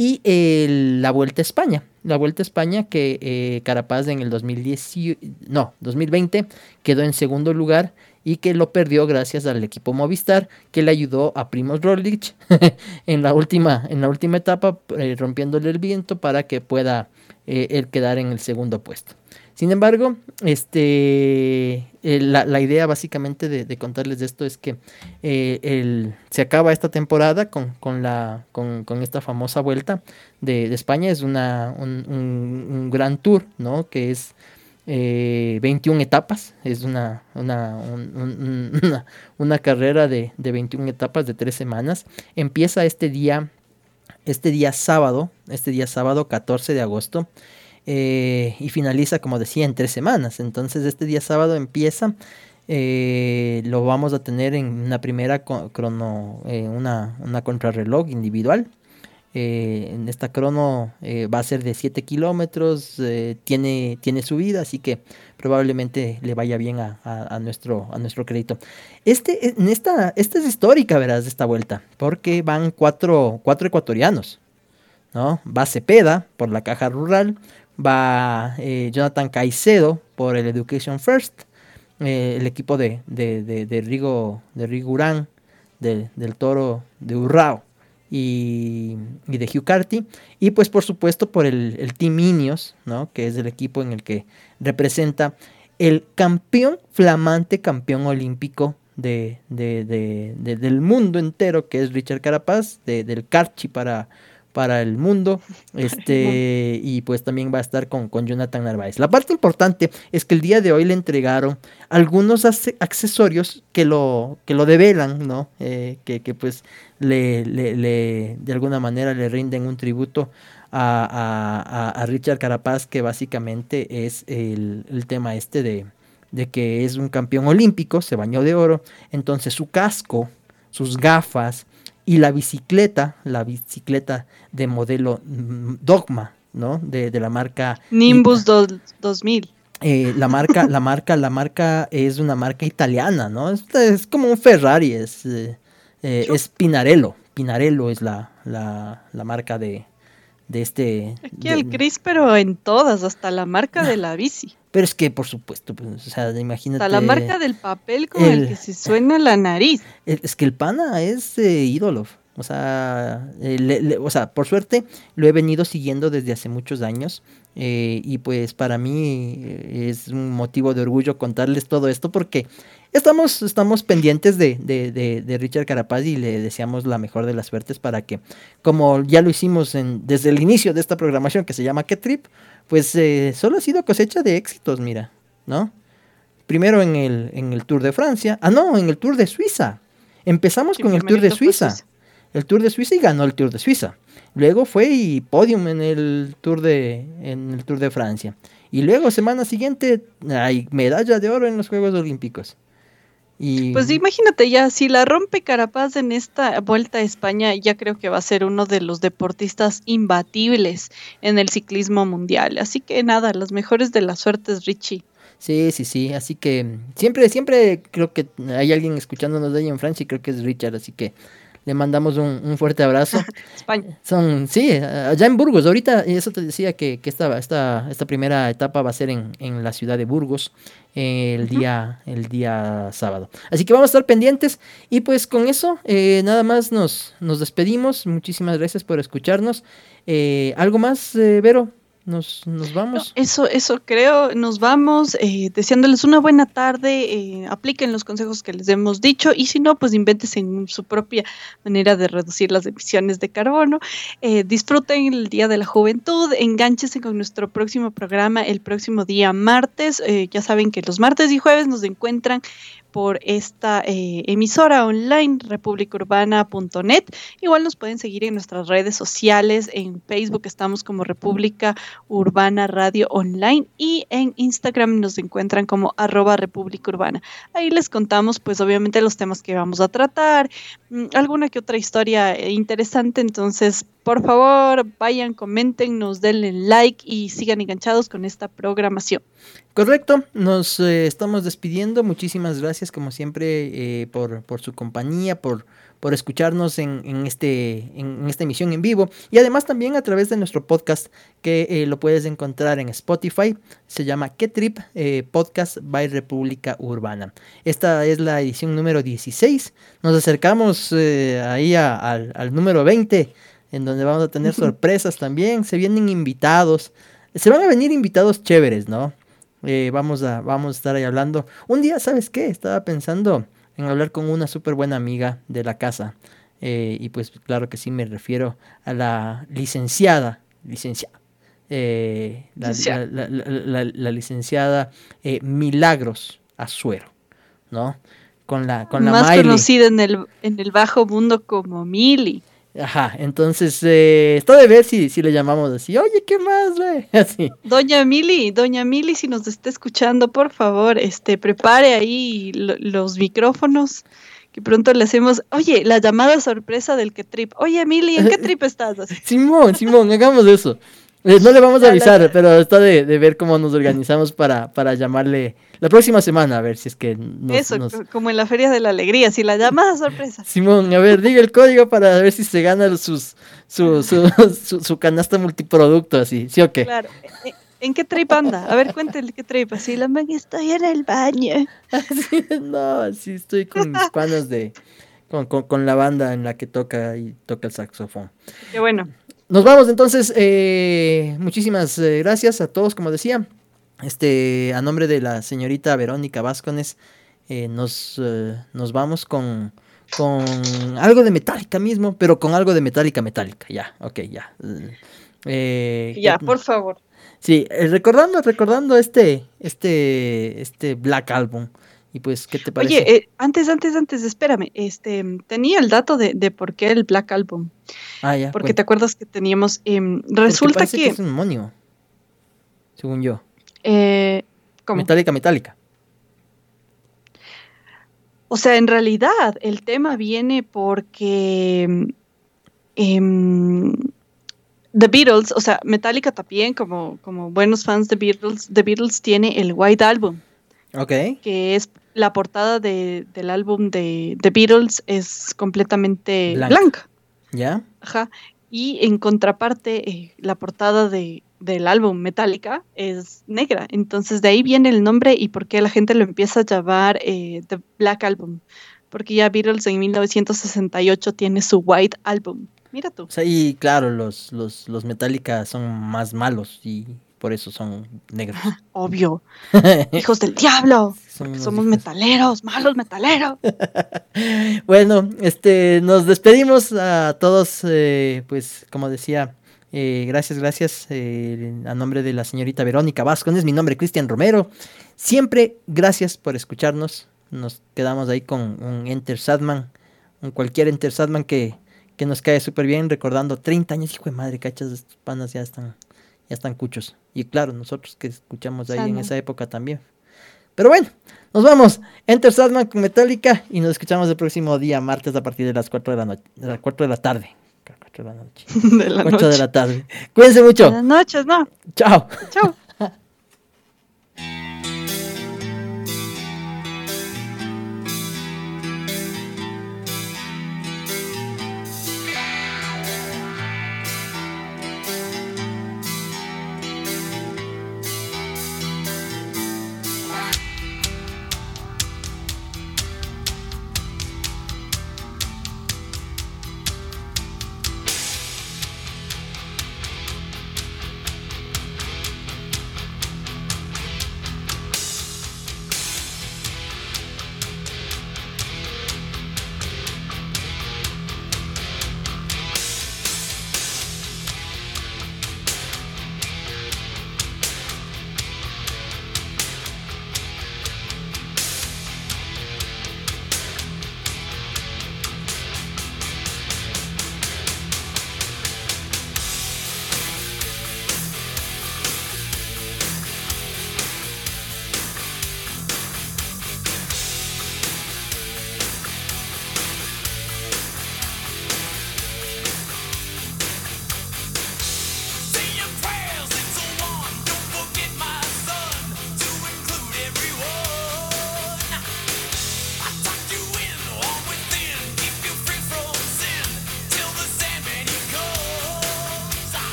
Y la Vuelta a España, la Vuelta a España que Carapaz en el 2010, no, 2020 quedó en segundo lugar y que lo perdió gracias al equipo Movistar que le ayudó a Primoz Roglic en la última en la última etapa eh, rompiéndole el viento para que pueda eh, él quedar en el segundo puesto. Sin embargo, este, la, idea básicamente de, contarles de esto es que el, se acaba esta temporada con, con, la, con, con esta famosa vuelta de, España. Es una, un, un, gran tour, ¿no? Que es 21 etapas. Es una, una, una, carrera de, de 21 etapas de tres semanas. Empieza este día este día sábado, este día sábado 14 de agosto, eh, y finaliza, como decía, en tres semanas. Entonces este día sábado empieza, eh, lo vamos a tener en una primera crono, eh, una, una contrarreloj individual. En esta crono va a ser de 7 kilómetros, tiene, tiene subida, así que probablemente le vaya bien a, nuestro, a nuestro crédito. Este, en esta, esta es histórica, verás, esta vuelta, porque van cuatro, cuatro ecuatorianos. ¿no? Va Cepeda por la caja rural, va eh, Jonathan Caicedo por el Education First, eh, el equipo de, de, de, Rigo, de Rigurán, del Toro de Urrao y, de Hugh Carty, y pues por supuesto por el, el Team Ineos, ¿no? que es el equipo en el que representa el campeón, flamante campeón olímpico de, del mundo entero, que es Richard Carapaz, del Carchi para, para el mundo. Este, y pues también va a estar con, con, Jonathan Narváez. La parte importante es que el día de hoy le entregaron algunos accesorios que lo, que lo develan, ¿no? Eh, que, que, pues le, le, le, de alguna manera le rinden un tributo a, a, a Richard Carapaz, que básicamente es el, el tema este de, de que es un campeón olímpico, se bañó de oro, entonces su casco, sus gafas, y la bicicleta, la bicicleta de modelo mm, Dogma, ¿no? De, de la marca Nimbus 2000. Eh, la marca, la marca, la marca es una marca italiana, ¿no? Es, es como un Ferrari, es, eh, eh, es Pinarello. Pinarello es la, la, la marca de, de este. Aquí el Cris, pero en todas, hasta la marca de la bici. Pero es que, por supuesto, pues, o sea, imagínate. Hasta la marca del papel con el, que se suena la nariz. Es que el pana es eh, ídolo. O sea, eh, o sea, por suerte lo he venido siguiendo desde hace muchos años. Eh, y pues para mí es un motivo de orgullo contarles todo esto porque estamos, estamos pendientes de, de, de, Richard Carapaz y le deseamos la mejor de las suertes para que, como ya lo hicimos en, desde el inicio de esta programación que se llama Que Trip, pues eh, solo ha sido cosecha de éxitos, mira, ¿no? Primero en el, en el Tour de Francia, ah, no, en el Tour de Suiza. Empezamos con el Tour de Suiza. El Tour de Suiza y ganó el Tour de Suiza. Luego fue y podium en el Tour de, en el Tour de Francia. Y luego, semana siguiente, hay medalla de oro en los Juegos Olímpicos. Pues imagínate ya, si la rompe Carapaz en esta vuelta a España, ya creo que va a ser uno de los deportistas imbatibles en el ciclismo mundial. Así que nada, las mejores de las suertes, Richie. Sí, sí, sí, así que siempre, siempre creo que hay alguien escuchándonos de ahí en Francia y creo que es Richard, así que le mandamos un, fuerte abrazo. España. Son, sí, allá en Burgos. Ahorita, eso te decía que, que esta, esta, esta primera etapa va a ser en, en la ciudad de Burgos el, día, el día sábado. Así que vamos a estar pendientes. Y pues con eso, eh, nada más nos, nos despedimos. Muchísimas gracias por escucharnos. Eh, ¿Algo más, eh, Vero? Nos, nos vamos. eso, eso creo, nos vamos eh, deseándoles una buena tarde, eh, apliquen los consejos que les hemos dicho y si no, pues invéntense en su propia manera de reducir las emisiones de carbono. Eh, disfruten el Día de la Juventud, enganchense con nuestro próximo programa el próximo día martes. ya saben que los martes y jueves nos encuentran por esta eh, emisora online republicaurbana.net. Igual nos pueden seguir en nuestras redes sociales, en Facebook estamos como República Urbana Radio Online y en Instagram nos encuentran como arroba República Urbana. Ahí les contamos pues obviamente los temas que vamos a tratar, mm, alguna que otra historia eh, interesante, entonces por favor vayan, comenten, nos denle like y sigan enganchados con esta programación. Correcto, nos eh, estamos despidiendo. Muchísimas gracias, como siempre, eh, por, por, su compañía, por, por escucharnos en, en, este, en, esta emisión en vivo. Y además también a través de nuestro podcast, que eh, lo puedes encontrar en Spotify. Se llama Que Trip Podcast by República Urbana. Esta es la edición número 16. Nos acercamos ahí al, al número 20, en donde vamos a tener sorpresas también. Se vienen invitados. Se van a venir invitados chéveres, ¿no? Eh, vamos, a, vamos a estar ahí hablando. Un día, ¿sabes qué? Estaba pensando en hablar con una súper buena amiga de la casa. Eh, y pues claro que sí me refiero a la licenciada, licenciada, eh, la, la, licenciada Milagros Azuero, ¿no? Con la, con la Más conocida en el, en el bajo mundo como Mili. Ajá, entonces, eh, está de ver si, si le llamamos así, oye, ¿qué más, güey? Así. Doña Mili, doña Mili, si nos está escuchando, por favor, este, prepare ahí los micrófonos, que pronto le hacemos, oye, la llamada sorpresa del que trip. Oye, Mili, ¿en qué trip estás? Simón, Simón, hagamos eso. Eh, no le vamos a avisar, pero está de, ver cómo nos organizamos para, para llamarle la próxima semana, a ver si es que Eso, como en la Feria de la Alegría, si la llamada sorpresa. Simón, a ver, diga el código para ver si se gana sus, su, su, su, canasta multiproducto, así, ¿sí o qué? Claro. Eh, ¿En qué trip anda? A ver, cuéntale qué trip. Así, la man, estoy en el baño. no, así estoy con mis panas de... Con, con, la banda en la que toca y toca el saxofón. Qué bueno. Nos vamos entonces. Eh, muchísimas eh, gracias a todos, como decía. Este, a nombre de la señorita Verónica Vázquez, eh, nos, nos vamos con, con algo de metálica mismo, pero con algo de metálica metálica. Ya, ok, ya. ya, por favor. Sí, recordando, recordando este, este, este Black Album. Y pues, ¿qué te parece? Oye, antes, antes, antes, espérame. Este, tenía el dato de, de por qué el Black Album. Ah, ya. Porque te acuerdas que teníamos. Em, resulta que... es un demonio. Según yo. Eh, ¿cómo? Metálica, metálica. O sea, en realidad el tema viene porque em, The Beatles, o sea, Metallica también, como, como buenos fans de Beatles, The Beatles tiene el White Album. Ok. Que es la portada de, del álbum de The Beatles es completamente blanca. ¿Ya? Ajá. Y en contraparte, eh, la portada de, del álbum Metallica es negra. Entonces de ahí viene el nombre y por qué la gente lo empieza a llamar eh, The Black Album. Porque ya Beatles en 1968 tiene su White Album. Mira tú. O sea, y claro, los, los, los Metallica son más malos y por eso son negros. Obvio. hijos del diablo. Somos metaleros, malos metaleros. bueno, este, nos despedimos a todos, eh, pues como decía, eh, gracias, gracias eh, a nombre de la señorita Verónica Vázquez, mi nombre es Cristian Romero. Siempre gracias por escucharnos. Nos quedamos ahí con un Enter Sadman, un cualquier Enter Sadman que, que nos cae súper bien, recordando 30 años, hijo de madre, cachas, estos panas ya están ya están cuchos. Y claro, nosotros que escuchamos ahí en esa época también. Pero bueno, nos vamos. Enter Sadman con Metallica y nos escuchamos el próximo día, martes, a partir de las 4 de la noche, de las 4 de la tarde. 4 de la noche. De la 4 de la tarde. Cuídense mucho. Buenas noches, no. Chao. Chao.